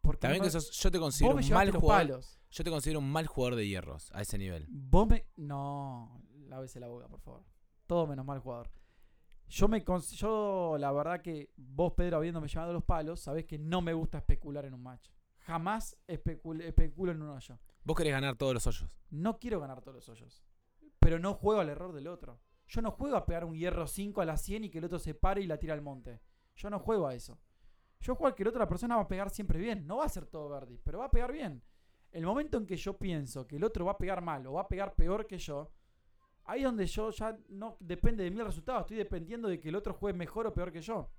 Porque También no- que sos, yo te considero un mal jugador. palos. Yo te considero un mal jugador de hierros a ese nivel. Vos me. No, lávese la boca, por favor. Todo menos mal jugador. Yo me yo la verdad que vos, Pedro, habiéndome llevado los palos, sabés que no me gusta especular en un match. Jamás especul- especulo en un hoyo. Vos querés ganar todos los hoyos. No quiero ganar todos los hoyos. Pero no juego al error del otro. Yo no juego a pegar un hierro 5 a la 100 y que el otro se pare y la tira al monte. Yo no juego a eso. Yo juego a que la otra persona va a pegar siempre bien. No va a ser todo Verdi, pero va a pegar bien. El momento en que yo pienso que el otro va a pegar mal o va a pegar peor que yo, ahí es donde yo ya no depende de el resultado, estoy dependiendo de que el otro juegue mejor o peor que yo.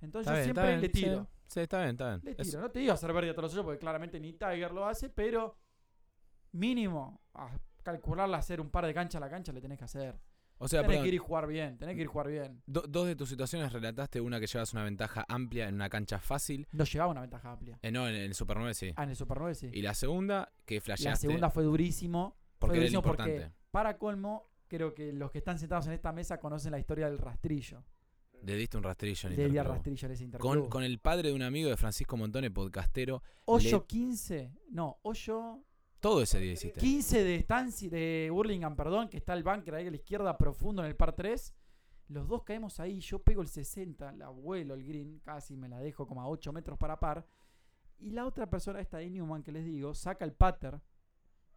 Entonces bien, siempre bien, le tiro. Sí, sí, está bien, está bien. Le Es- tiro. No te digo hacer verde a todos los porque claramente ni Tiger lo hace, pero mínimo a calcularla, hacer un par de canchas a la cancha le tenés que hacer. O sea, tenés perdón, que ir y jugar bien, tenés que ir y jugar bien. do- dos de tus situaciones relataste una que llevas una ventaja amplia en una cancha fácil. No llevaba una ventaja amplia. Eh, no, en el Super 9 sí. Ah, en el Super 9 sí. Y la segunda, que flasheaste. La segunda fue durísimo. porque fue era durísimo porque, importante. para colmo, creo que los que están sentados en esta mesa conocen la historia del rastrillo. Le diste un rastrillo en Le di rastrillo en ese interclub. Con, con el padre de un amigo de Francisco Montone, podcastero. Hoyo le- 15, no, hoyo Todo ese día hiciste. 15 de Stancy, de Burlingame, perdón, que está el bunker ahí a la izquierda profundo en el par 3. Los dos caemos ahí, yo pego el 60, la vuelo el green, casi me la dejo como a 8 metros para par. Y la otra persona, esta de Newman que les digo, saca el pater.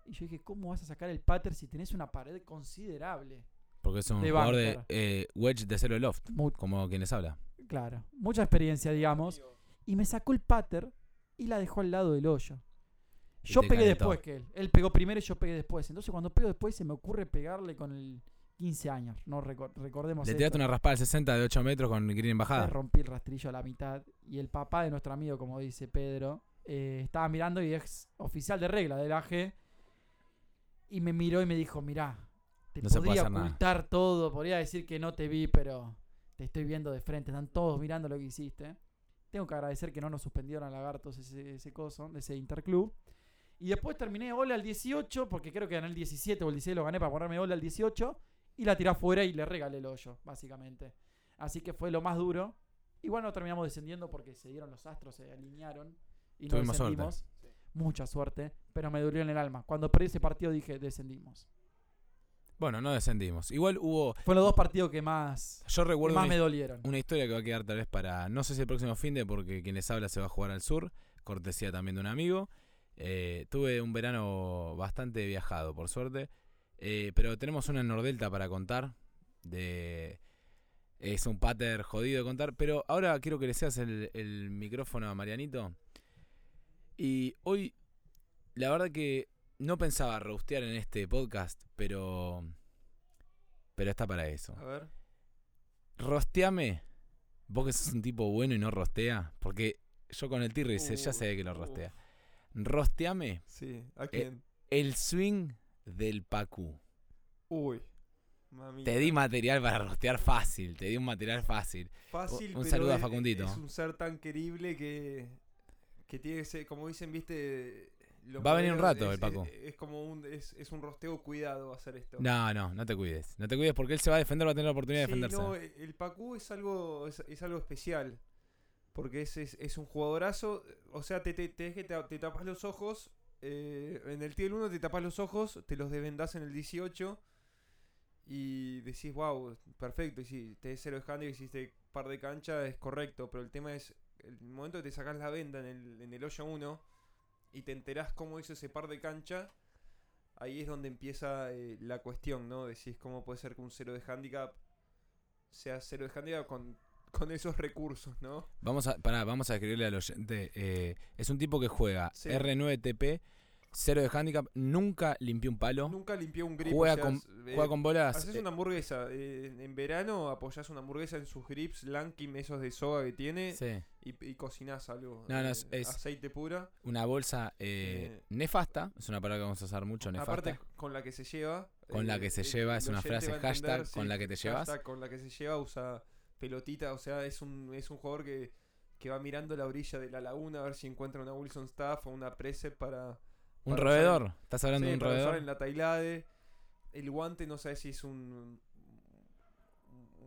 Y yo dije, ¿cómo vas a sacar el pater si tenés una pared considerable? Porque es un de jugador de eh, wedge de cero loft. Como quienes habla. claro, mucha experiencia, digamos. Y me sacó el pater y la dejó al lado del hoyo. Yo pegué después que él. Él pegó primero y yo pegué después. Entonces cuando pego después se me ocurre pegarle con el 15 años. No recor- recordemos Le tiraste una raspada al 60 de 8 metros con green en Le bajada. rompí el rastrillo a la mitad. Y el papá de nuestro amigo, como dice Pedro, eh, estaba mirando y es oficial de regla del AG. Y me miró y me dijo, mirá, te No podría hacer nada". ocultar todo, podría decir que no te vi, pero te estoy viendo de frente. Están todos mirando lo que hiciste. Tengo que agradecer que no nos suspendieron a Lagartos ese, ese coso, de ese interclub. Y después terminé Ola al 18, porque creo que gané el 17 o el 16 lo gané para ponerme Ola al 18. Y la tiré afuera y le regalé el hoyo, básicamente. Así que fue lo más duro. Igual no terminamos descendiendo porque se dieron los astros, se alinearon. Y no Tuvimos suerte. descendimos. Mucha suerte, pero me dolió en el alma. Cuando perdí ese partido dije, descendimos. Bueno, no descendimos. Igual hubo. Fueron los dos partidos que más, Yo que recuerdo más me dolieron. una historia que va a quedar tal vez para. No sé si el próximo fin de, porque quien les habla se va a jugar al sur. Cortesía también de un amigo. Eh, tuve un verano bastante viajado, por suerte. Eh, pero tenemos una Nordelta para contar. De. Es un pater jodido de contar. Pero ahora quiero que le seas el, el micrófono a Marianito. Y hoy, la verdad que no pensaba rostear en este podcast, pero. Pero está para eso. A ver. Rosteame. Vos que sos un tipo bueno y no rostea. Porque yo con el Tirri sé- ya Uy, sé que lo rostea. Rosteame Sí, ¿a quién? el swing del Pacu. Uy. Mamita. Te di material para rostear fácil. Te di un material fácil. Fácil, un pero saludo a Facundito. Es un ser tan querible que, que tiene que ser, como dicen, viste. Va a venir un rato es, el Paco. Es, es como un, es, es un rosteo cuidado hacer esto. No, no, no te cuides. No te cuides porque él se va a defender, va a tener la oportunidad de defenderse. no, eh, el Pacu es algo, es, es algo especial. Porque es, es, un jugadorazo. O sea, te, te, te, te, te tapas los ojos. eh, en el Tier 1 te tapas los ojos, te los desvendás en el 18. Y decís, wow, perfecto. Y si te cero de handicap y hiciste par de cancha, es correcto. Pero el tema es, el momento que te sacas la venda en el, en el hoyo 1 y te enterás cómo hizo ese par de cancha, ahí es donde empieza eh, la cuestión, ¿no? Decís, ¿cómo puede ser que un cero de handicap sea cero de handicap con, con esos recursos, ¿no? Vamos a, pará, vamos a escribirle al oyente. eh, es un tipo que juega Sí. R9TP, 0 de handicap, nunca limpió un palo. Nunca limpió un grip. Juega o sea, con- eh, Juega con bolas. Haces eh, una hamburguesa. en verano apoyás una hamburguesa en sus grips, Lankin, esos de soga que tiene, sí. y, y cocinás algo. No, no, es- aceite pura. una bolsa nefasta, es una palabra que vamos a usar mucho, nefasta. Aparte, con la que se lleva. Con la que se lleva, es una frase, entender, hashtag, con la que te llevas. hashtag con la que se lleva usa pelotita. O sea, es un, es un jugador que, que va mirando la orilla de la laguna a ver si encuentra una Wilson Staff o una Precept para. un para usar en- roedor, estás hablando sí, de un para usar roedor. en la Tailade. El guante no sé si es un.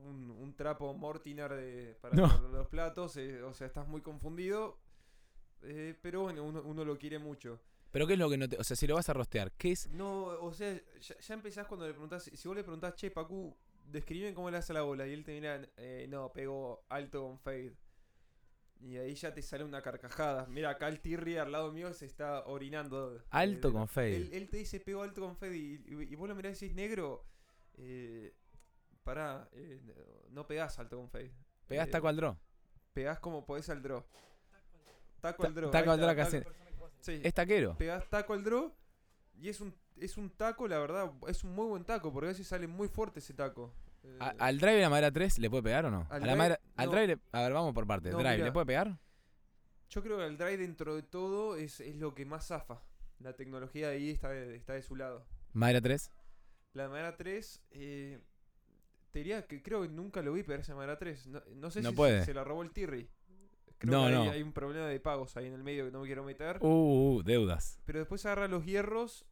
Un, un trapo Mortimer de, para No. para los platos. eh, o sea, estás muy confundido. eh, pero bueno, uno, uno lo quiere mucho. Pero ¿qué es lo que no te... O sea, si lo vas a rostear, ¿qué es? No, o sea, ya, ya empezás cuando le preguntás. Si vos le preguntás, che, Pacu, describe cómo le hace la bola. Y él te mira, eh, no, pegó alto con fade. Y ahí ya te sale una carcajada. Mira, acá el Tirri al lado mío se está orinando. eh, Alto con fade. Él, él te dice, pegó alto con fade. Y, y- y vos lo mirás y decís, negro, eh, pará, eh, no pegás alto con fade. Pegás Eh, taco al draw. Pegás como podés al draw. Taco Ta- al draw. taco al draw está, casi. taco- Sí. Es taquero. Pegás taco al draw y es un, es un taco, la verdad, es un muy buen taco, porque a veces sale muy fuerte ese taco. Eh, A- ¿Al drive de la madera 3 le puede pegar o no? Al a la drive, madera, al no. drive, le- a ver, vamos por partes. No, drive, mirá. ¿le puede pegar? Yo creo que el drive dentro de todo es, es lo que más zafa. La tecnología ahí está de, está de su lado. Madera 3. La madera 3, eh, te diría que creo que nunca lo vi pegarse a madera 3. No, no sé No si puede. Se, se la robó el Tirri. Creo No, que hay, no. hay un problema de pagos ahí en el medio que no me quiero meter. Uh, uh, deudas. Pero después agarra los hierros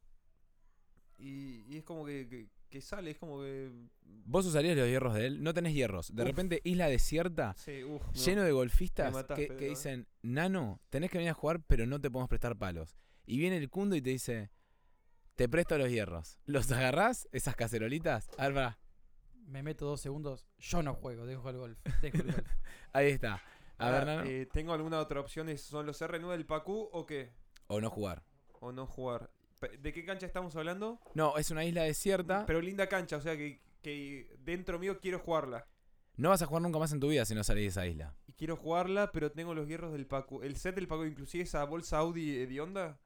y, y es como que, que- que sale, es como que... ¿Vos usarías los hierros de él? No tenés hierros. De Uf. repente, isla desierta, Sí, uf, no. lleno de golfistas matás, que, Pedro, que eh. dicen, Nano, tenés que venir a jugar, pero no te podemos prestar palos. Y viene el cundo y te dice, te presto los hierros. ¿Los agarrás, esas cacerolitas? A ver. Me meto dos segundos. Yo no juego, dejo el golf. Dejo el golf. Ahí está. A ver, Nano. eh, ¿Tengo alguna otra opción? ¿Es- ¿Son los R9 del Pacu o qué? O no jugar. ¿O no jugar? ¿De qué cancha estamos hablando? No, es una isla desierta. Pero linda cancha, o sea que, que dentro mío quiero jugarla. No vas a jugar nunca más en tu vida si no salís de esa isla. Y quiero jugarla, pero tengo los hierros del Pacu. El set del Pacu, inclusive esa bolsa Audi de onda.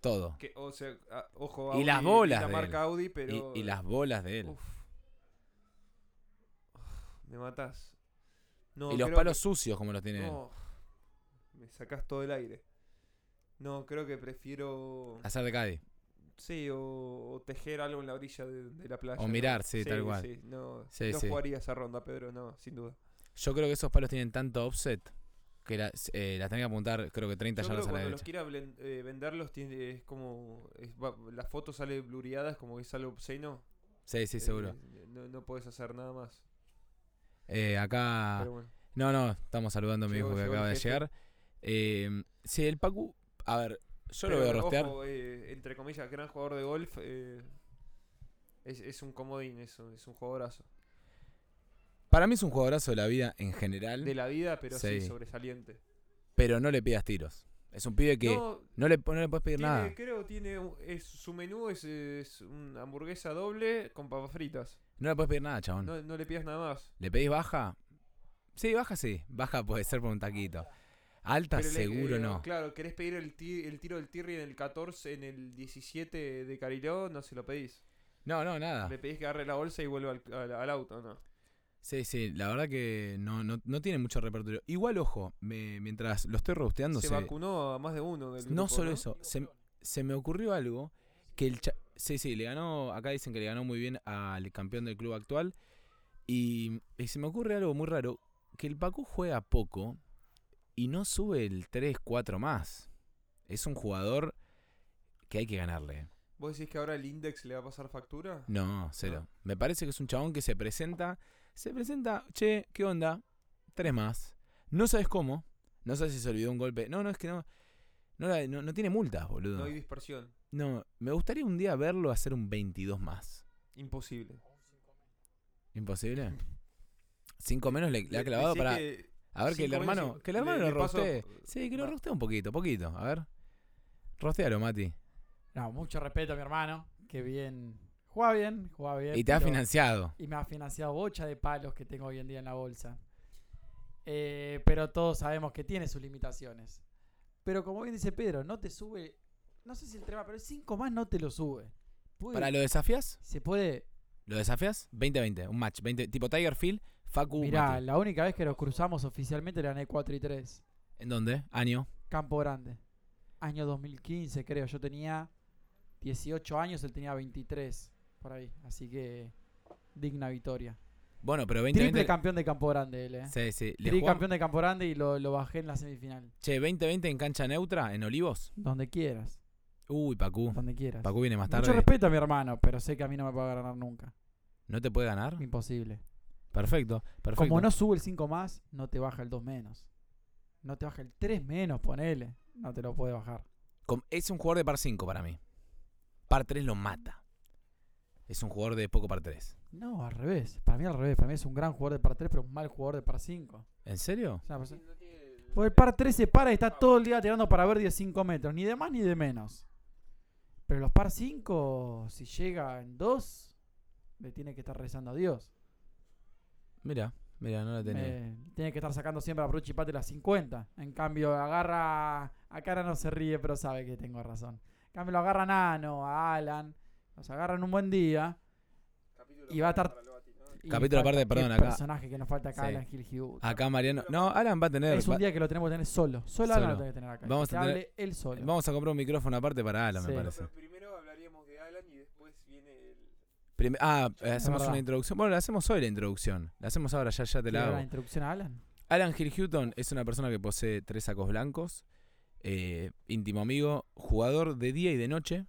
Todo. Que, o sea, ah, ojo, Y Audi, las bolas La de marca él. Audi, Y, pero. y las bolas de él. Uf. Uf, Me matás. No, y los palos que- sucios como los tiene él. Me sacás todo el aire. No, creo que prefiero. Hacer de Cádiz. Sí, o, o tejer algo en la orilla de, de la playa. O ¿no? mirar, sí, tal cual. Sí, no, Sí, no sí. jugaría esa ronda, Pedro, no, sin duda. Yo creo que esos palos tienen tanto offset que la- eh, las tenés que apuntar, creo que 30 Yo creo yardas que a la cuando los derecha. quiera eh, venderlos, tiene, es como. es- va- la foto sale bluriada, es como que sale obsceno. Sí, sí, seguro. Eh, no, no puedes hacer nada más. Eh, acá. Bueno. No, no, estamos saludando a mi hijo que acaba de llegar. Eh, sí, el Pacu. A ver, yo lo Pero, voy a rostear. ojo, eh, entre comillas, gran jugador de golf. eh, es, es un comodín, eso, es un jugadorazo. Para mí es un jugadorazo de la vida en general, De la vida, pero sí, Sí. sobresaliente. pero no le pidas tiros. Es un pibe que no, No, le, no le puedes pedir tiene- nada. creo tiene es, su menú es, es una hamburguesa doble con papas fritas. No le puedes pedir nada, chabón. No, no le pidas nada más. ¿Le pedís baja? Sí, baja sí. Baja puede ser por un taquito. Alta le- seguro eh, no. Claro, querés pedir el, ti- el tiro del Tirri en el 14, en el 17 de Cariló, no se lo pedís. No, no, nada. Le pedís que agarre la bolsa y vuelva al, al- al auto, ¿no? Sí, sí, la verdad que no, no, no tiene mucho repertorio. Igual, ojo, me- mientras lo estoy rosteando, Se se- vacunó a más de uno del no grupo, solo eso, se, se me ocurrió algo que el cha- sí, sí, le ganó, acá dicen que le ganó muy bien al campeón del club actual y, y se me ocurre algo muy raro, que el Pacu juega poco y no sube el 3, 4 más. Es un jugador que hay que ganarle. ¿Vos decís que ahora el Index le va a pasar factura? No, cero. Me parece que es un chabón que se presenta, se presenta, che, ¿qué onda? Tres más. No sabes cómo, no sabes si se olvidó un golpe. No, no, es que no, no, no, no tiene multas, boludo. No hay dispersión. No, me gustaría un día verlo hacer un 22 más. Imposible. ¿Imposible? Cinco menos le, le ha clavado para... que A ver que el hermano... Que el hermano le- lo rostee. Sí, que lo rostee un poquito, poquito. A ver. Rostealo, Mati. No, mucho respeto a mi hermano. Que bien. Juega bien, juega bien. Y te ha financiado. y me ha financiado bocha de palos que tengo hoy en día en la bolsa. Eh, pero todos sabemos que tiene sus limitaciones. Pero como bien dice Pedro, no te sube. No sé si el tema, pero el 5 más no te lo sube. Puede- ¿Para lo desafías? Se puede. ¿Lo desafías? 20-20, un match. 20, tipo Tiger Field, Facu, Mirá, Mati. la única vez que nos cruzamos oficialmente le gané 4 y 3. ¿En dónde? Año. Campo Grande. Año 2015, creo. Yo tenía 18 años, él tenía 23. Por ahí. Así que. Digna victoria. Bueno, pero 20-20... Triple campeón de Campo Grande, él, eh. Sí, sí. Le Tri jugamos- campeón de Campo Grande y lo, lo bajé en la semifinal. Che, 20-20 en cancha neutra, en Olivos. Donde quieras. Uy, Pacu. Donde quieras. Pacu viene más Mucho tarde. respeto a mi hermano, pero sé que a mí no me va a ganar nunca. ¿No te puede ganar? Imposible. Perfecto, perfecto. Como no sube el 5 más, no te baja el 2 menos. No te baja el 3 menos, ponele. No te lo puede bajar. Es un jugador de par 5 para mí. Par 3 lo mata. Es un jugador de poco par 3. No, al revés. Para mí al revés. Para mí es un gran jugador de par 3, pero un mal jugador de par 5. ¿En serio? O sea, pues- Porque el par 3 se para y está todo el día tirando para ver 15 metros. Ni de más ni de menos. Pero los par 5, si llega en 2, le tiene que estar rezando a Dios. Mira, mira, no la tenía. Eh, tiene que estar sacando siempre a Bruchi Pate las 50. En cambio, agarra Acá ahora no se ríe, pero sabe que tengo razón. En cambio, lo agarran a Ano, a Alan, los agarran un buen día. Y va a estar- y Capítulo aparte, perdón, acá. personaje que nos falta acá, Sí. Alan Gil Hughes. Acá Mariano. No, Alan va a tener. Es un día que lo tenemos que tener solo. Solo Alan lo tiene que tener acá. Vamos que a tener- hable él solo. Vamos a comprar un micrófono aparte para Alan, Sí. me parece. primero hablaríamos de Alan y después viene el. Prim- ah, hacemos una introducción. Bueno, la hacemos hoy la introducción. La hacemos ahora, ya, ya te ¿Quiere la dar la hago. introducción a Alan? Alan Hill Houghton es una persona que posee tres sacos blancos, eh, íntimo amigo, jugador de día y de noche.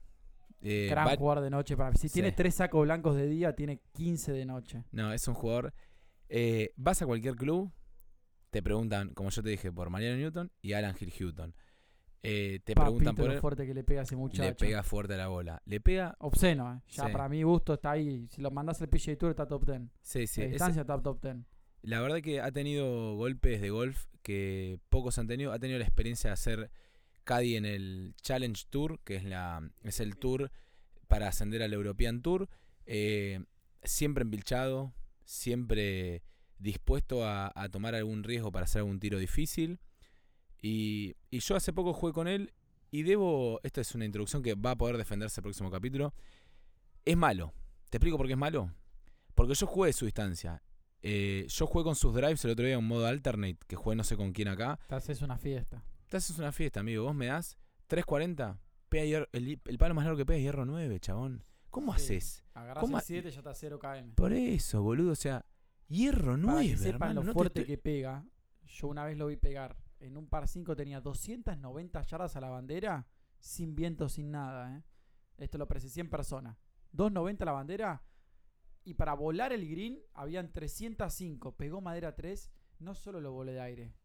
eh, Gran jugador de noche. Para, si tiene tres sacos blancos de día, tiene 15 de noche. no, es un jugador. eh, vas a cualquier club, te preguntan, como yo te dije, por Mariano Newton y Alan Hill Houghton. Eh, te preguntan por lo él, fuerte que le pega a ese muchacho. le pega fuerte a la bola. Le pega, Obsceno, ¿eh? Ya Sí. para mi gusto está ahí. Si lo mandás al PGA Tour está top 10. sí, sí, a es- distancia está top 10. La verdad que ha tenido golpes de golf que pocos han tenido. Ha tenido la experiencia de hacer caddy en el Challenge Tour, que es la es el tour para ascender al European Tour. Eh, siempre empilchado, siempre dispuesto a, a tomar algún riesgo para hacer algún tiro difícil. Y, y yo hace poco jugué con él y debo, esta es una introducción que va a poder defenderse el próximo capítulo. Es malo. ¿Te explico por qué es malo? Porque yo jugué de su distancia. Eh, yo jugué con sus drives el otro día en modo alternate, que jugué no sé con quién acá. Te haces una fiesta. Te haces una fiesta, amigo. Vos me das 3.40, pega hier- el, el palo más largo que pega es hierro 9, chabón. ¿Cómo Sí. haces? Agarrás ¿Cómo el ha- 7 ya está 0 km. Por eso, boludo. O sea, hierro 9, Para que sepan hermano. lo no fuerte que pega, yo una vez lo vi pegar. En un par 5 tenía 290 yardas a la bandera, sin viento, sin nada. ¿eh? Esto lo presencié en persona. 290 a la bandera, y para volar el green habían 305. Pegó madera 3, no solo lo volé de aire.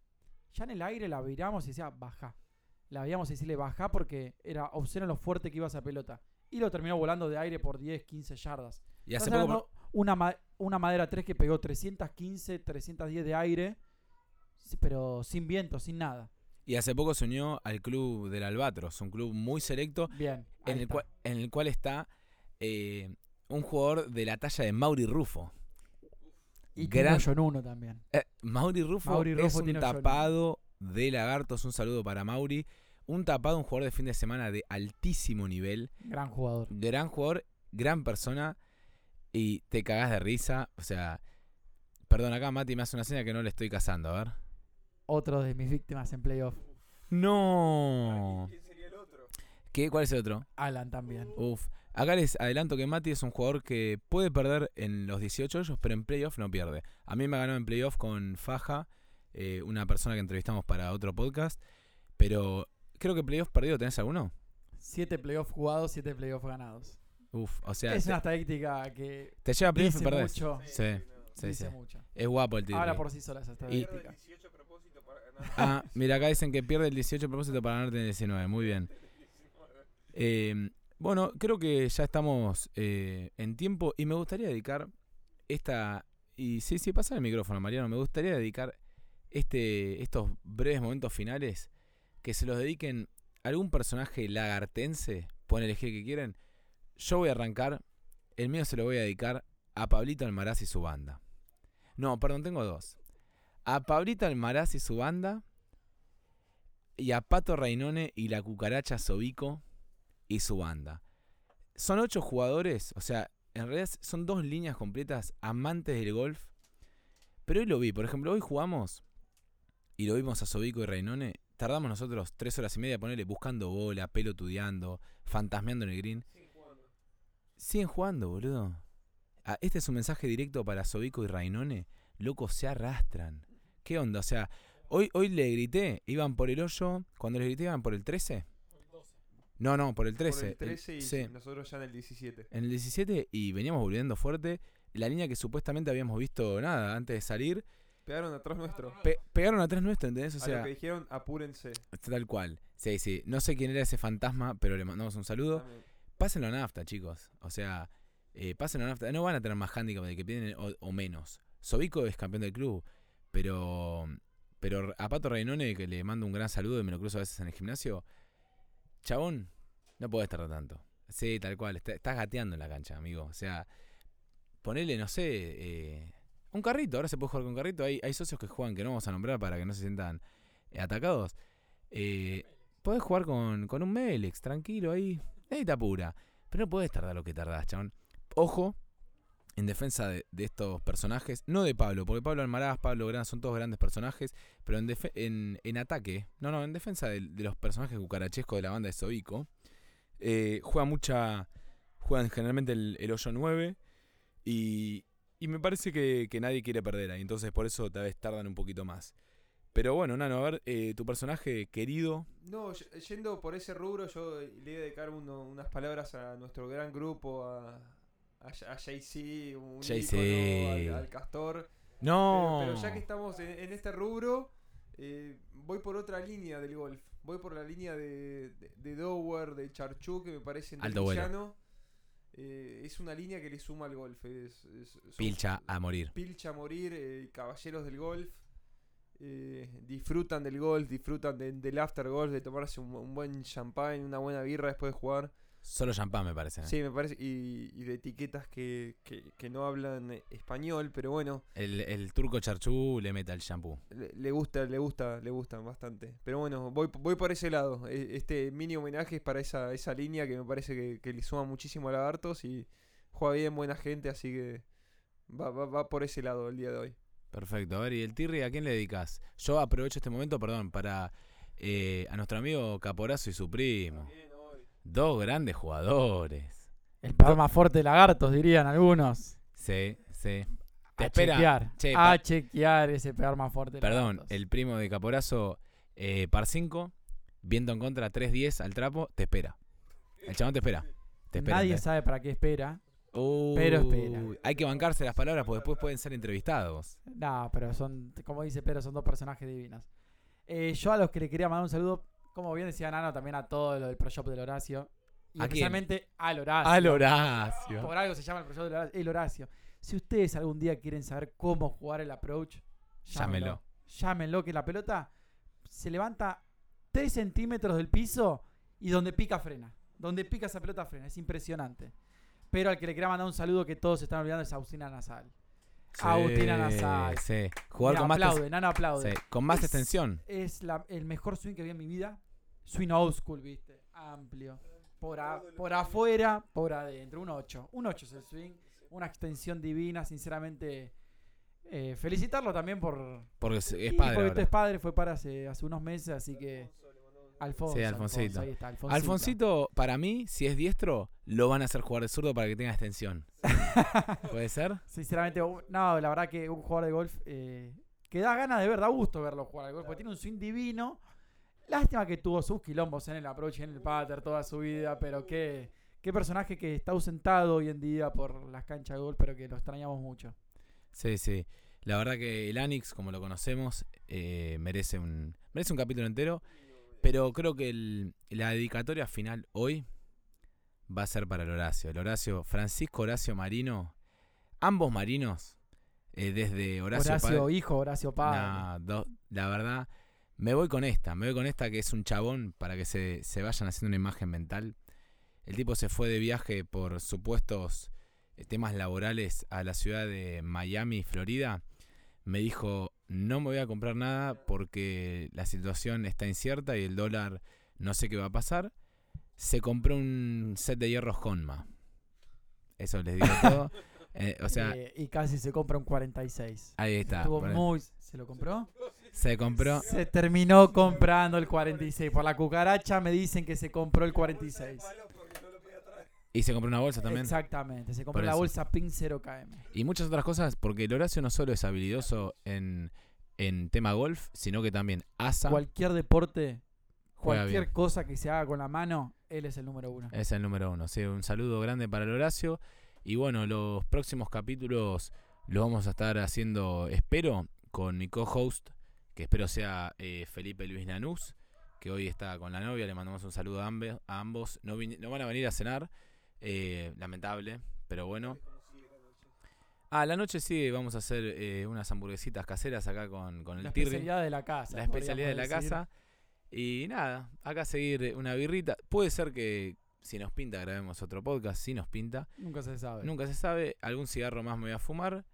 Ya en el aire la viramos y decía, baja. La veíamos y decirle, baja porque era obsceno lo fuerte que iba esa pelota. Y lo terminó volando de aire por 10, 15 yardas. Y hace poco. una, ma- una madera 3 que pegó 315, 310 de aire, pero sin viento, sin nada. Y hace poco se unió al club del Albatros, un club muy selecto Bien. en el, cual, en el cual está eh, un jugador de la talla de Mauri Rufo. y gran- John uno también. Eh, Mauri Rufo Mauri es Rufo un tiene ocho tapado de lagartos. Un saludo para Mauri. Un tapado, un jugador de fin de semana de altísimo nivel. Gran jugador. Gran jugador, gran persona. Y te cagás de risa. O sea, perdón, acá Mati me hace una seña que no le estoy cazando. A ver. Otro de mis víctimas en playoff. No. ¿Quién sería el otro? ¿Qué? ¿Cuál es el otro? Alan también. Uf. Acá les adelanto que Mati es un jugador que puede perder en los 18 hoyos, pero en playoff no pierde. A mí me ganó en playoff con Faja, eh, una persona que entrevistamos para otro podcast. Pero creo que playoff perdido, ¿tenés alguno? Siete playoffs jugados, siete playoffs ganados. Uf, o sea, es te, una estadística que te lleva a playoff y perdés. mucho. Sí, sí, dice sí. mucho. Es guapo el tío. Habla por sí sola esa estadística. 18 propósitos para ganar. Ah, mira, acá dicen que pierde el 18 a propósito para ganarte el 19. Muy bien. Eh, bueno, creo que ya estamos eh, en tiempo y me gustaría dedicar esta. Y sí, sí, pasa el micrófono, Mariano. Me gustaría dedicar este, estos breves momentos finales que se los dediquen a algún personaje lagartense. Pueden elegir que quieren. Yo voy a arrancar. El mío se lo voy a dedicar a Pablito Almaraz y su banda. No, perdón, tengo dos. A Pablito Almaraz y su banda. Y a Pato Reinone y la cucaracha Sobico y su banda. Son ocho jugadores, o sea, en realidad son dos líneas completas amantes del golf. Pero hoy lo vi, por ejemplo, hoy jugamos y lo vimos a Sobico y Reinone. Tardamos nosotros tres horas y media ponerle buscando bola, pelotudeando, fantasmeando en el green. Siguen jugando, boludo. Ah, este es un mensaje directo para Sobico y Rainone. Locos, se arrastran. ¿Qué onda? O sea, hoy, hoy le grité, iban por el hoyo. Cuando les grité, iban por el 13. No, no, por el 13. Por el El- 13 y sí, nosotros ya en el 17. en el 17 y veníamos volviendo fuerte. La línea que supuestamente habíamos visto nada antes de salir. Pegaron atrás nuestro. pe- pegaron atrás nuestro, ¿entendés? O a sea, lo que dijeron, apúrense. tal cual. Sí, sí. No sé quién era ese fantasma, pero le mandamos un saludo. También. Pásenlo a nafta, chicos. O sea, eh, pásenlo a nafta. No van a tener más handicap de que piden o, o menos. Sobico es campeón del club, pero pero a Pato Reinone, que le mando un gran saludo y me lo cruzo a veces en el gimnasio, chabón, no podés tardar tanto. Sí, tal cual. está- estás gateando en la cancha, amigo. O sea, ponele, no sé, eh, un carrito. Ahora se puede jugar con carrito. Hay, hay socios que juegan que no vamos a nombrar para que no se sientan eh, atacados. Eh, podés jugar con, con un Melex, tranquilo ahí. Ahí te apura. Pero no podés tardar lo que tardás, chabón. Ojo, en defensa de, estos personajes, no de Pablo, porque Pablo Almaraz, Pablo Gran son todos grandes personajes, pero en, en, en ataque, no, no, en defensa de, los personajes cucarachescos de la banda de Soico, eh, juega mucha, juegan generalmente el, el hoyo 9 y, y me parece que, que nadie quiere perder ahí, entonces por eso tal vez tardan un poquito más. Pero bueno, Nano, a ver, eh, tu personaje querido, No, yendo por ese rubro, yo le voy a dedicar unas palabras a nuestro gran grupo, a, a, J- a JC, un JC. ícono, al, al Castor. no, Pero, pero ya que estamos en, en este rubro, eh, voy por otra línea del golf. Voy por la línea de, de, de Dower, de Charchu, que me parece villano. Eh, es una línea que le suma al golf. Es, es- son- pilcha a morir. pilcha a morir, eh, caballeros del golf. eh, disfrutan del golf, disfrutan de- del after golf, de tomarse un, un buen champagne, una buena birra después de jugar. Solo champán me parece. Sí, me parece. Y, y de etiquetas que, que, que no hablan eh, español, pero bueno, El, el turco charchú le mete al shampoo. le, le gusta, le gusta, le gustan bastante. Pero bueno, voy, voy por ese lado. E- Este mini homenaje es para esa, esa línea que me parece que, que le suma muchísimo a Lagartos y juega bien, buena gente, así que va, va, va por ese lado el día de hoy. Perfecto. A ver, ¿y el Tirri a quién le dedicas? Yo aprovecho este momento, perdón, para eh, a nuestro amigo Caporazo y su primo. Dos grandes jugadores. El perma fuerte de lagartos, dirían algunos. Sí, sí. Te a espera. chequear. Che, a chequear ese perma fuerte de Perdón, lagartos. el primo de Caporazo, eh, par 5, viento en contra 3-10 al trapo, te espera. El chabón te espera. Te espera. Nadie te- sabe para qué espera. Pero espera. Hay que bancarse las palabras porque después pueden ser entrevistados. No, pero son, como dice Pedro, son dos personajes divinos. Eh, yo a los que le quería mandar un saludo, como bien decía Nano, también a todo lo del Pro Shop del Horacio. Y ¿A quién? especialmente al Horacio. Al Horacio. Por algo se llama el Pro Shop del Horacio, el Horacio. Si ustedes algún día quieren saber cómo jugar el approach, Llámenlo. Llámenlo, que la pelota se levanta 3 centímetros del piso y donde pica frena. Donde pica esa pelota frena. Es impresionante. Pero al que le quería mandar un saludo que todos se están olvidando es Agustina Nasal. Agustina Nasal. Sí. Jugar Mira, con más, aplaude, Nano aplaude. sí, con más Es- extensión. Es la- el mejor swing que vi en mi vida. Swing old school, viste. Amplio. Por, a- por afuera, por adentro. Un 8. Un 8 es el swing. Una extensión divina. Sinceramente, eh, felicitarlo también por. Porque es, padre. porque ahora. es padre, fue para hace, hace unos meses, así que. Alfonso. Sí, Alfonsito. ahí está, Alfonsito. Alfonsito, para mí, si es diestro, lo van a hacer jugar de zurdo para que tenga extensión. ¿Puede ser? Sinceramente, no, la verdad que un jugador de golf eh, que da ganas de ver, da gusto verlo jugar al golf, porque tiene un swing divino. Lástima que tuvo sus quilombos en el approach y en el patter toda su vida, pero qué, qué personaje que está ausentado hoy en día por las canchas de golf, pero que lo extrañamos mucho. Sí, sí. La verdad que el Anix, como lo conocemos, eh, merece un merece un capítulo entero. Pero creo que el- la dedicatoria final hoy va a ser para el Horacio. El Horacio, Francisco Horacio Marino, ambos marinos, eh, desde Horacio, Horacio, Padre- hijo, Horacio padre. Nah, do- la verdad, me voy con esta. Me voy con esta que es un chabón para que se, se vayan haciendo una imagen mental. El tipo se fue de viaje por supuestos eh, temas laborales a la ciudad de Miami, Florida. Me dijo, no me voy a comprar nada porque la situación está incierta y el dólar no sé qué va a pasar. Se compró un set de hierros Honma. Eso les digo todo. Eh, o sea, Eh, y casi se compra un 46. ahí está. Estuvo muy... ¿Se lo compró? Se compró. Se terminó comprando el 46. Por la cucaracha me dicen que se compró el 46. Y se compró una bolsa también. Exactamente, se compró Por la eso. bolsa PIN 0KM. Y muchas otras cosas, porque el Horacio no solo es habilidoso en, en tema golf, sino que también asa. Cualquier deporte, cualquier cosa que se haga con la mano, él es el número uno. Es el número uno. Sí, un saludo grande para el Horacio. Y bueno, los próximos capítulos los vamos a estar haciendo, espero, con mi co-host, que espero sea eh, Felipe Luis Lanús, que hoy está con la novia. Le mandamos un saludo a, ambos. No, van a venir a cenar, eh, lamentable, pero bueno. Ah, la noche sí, vamos a hacer eh, unas hamburguesitas caseras acá con, con el La Tirri. especialidad de la casa. la especialidad de la decir. casa. Y nada, acá seguir una birrita. Puede ser que si nos pinta grabemos otro podcast, si nos pinta. Nunca se sabe. Nunca se sabe, algún cigarro más me voy a fumar.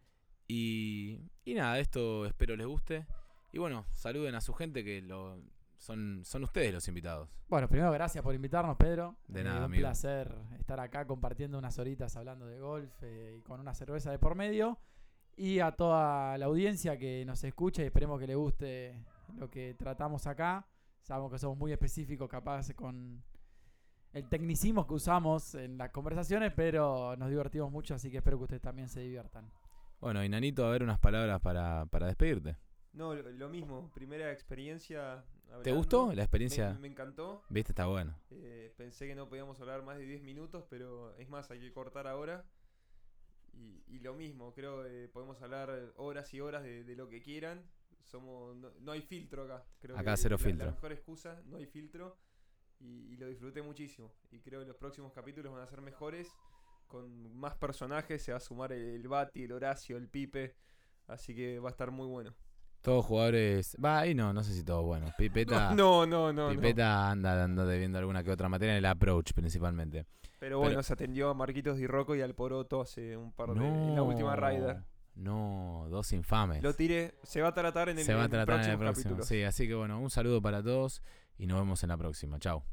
Y, y nada, esto espero les guste. Y bueno, saluden a su gente que lo son, son ustedes los invitados. Bueno, primero gracias por invitarnos, Pedro. De Eh, nada, Un amigo. placer estar acá compartiendo unas horitas hablando de golf eh, y con una cerveza de por medio. Y a toda la audiencia que nos escucha y esperemos que le guste lo que tratamos acá. Sabemos que somos muy específicos, capaz con el tecnicismo que usamos en las conversaciones, pero nos divertimos mucho, así que espero que ustedes también se diviertan. Bueno, y Nanito, a ver unas palabras para, para despedirte. No, lo, lo mismo, primera experiencia. ¿Te hablando. gustó la experiencia? Me, encantó. Viste, está bueno. Eh, pensé que no podíamos hablar más de 10 minutos, pero es más, hay que cortar ahora. Y, y lo mismo, creo que podemos hablar horas y horas de, de lo que quieran. Somos, no, no hay filtro acá. Creo Acá que cero la- filtro. La mejor excusa, no hay filtro. Y, y lo disfruté muchísimo. Y creo que los próximos capítulos van a ser mejores. Con más personajes, se va a sumar el, el Bati, el Horacio, el Pipe. Así que va a estar muy bueno. Todos jugadores. Va, ahí no, no sé si todos buenos. Pipeta. No, no, no. no. Pipeta anda anda debiendo alguna que otra materia en el approach principalmente. Pero bueno, Pero- se atendió a Marquitos Di Rocco y al Poroto hace un par de. en la última Rider. No, dos infames. Lo tiré, se va a tratar en el, Se va a en tratar en el próximo próximo. capítulo. Sí, así que bueno, un saludo para todos y nos vemos en la próxima. Chao.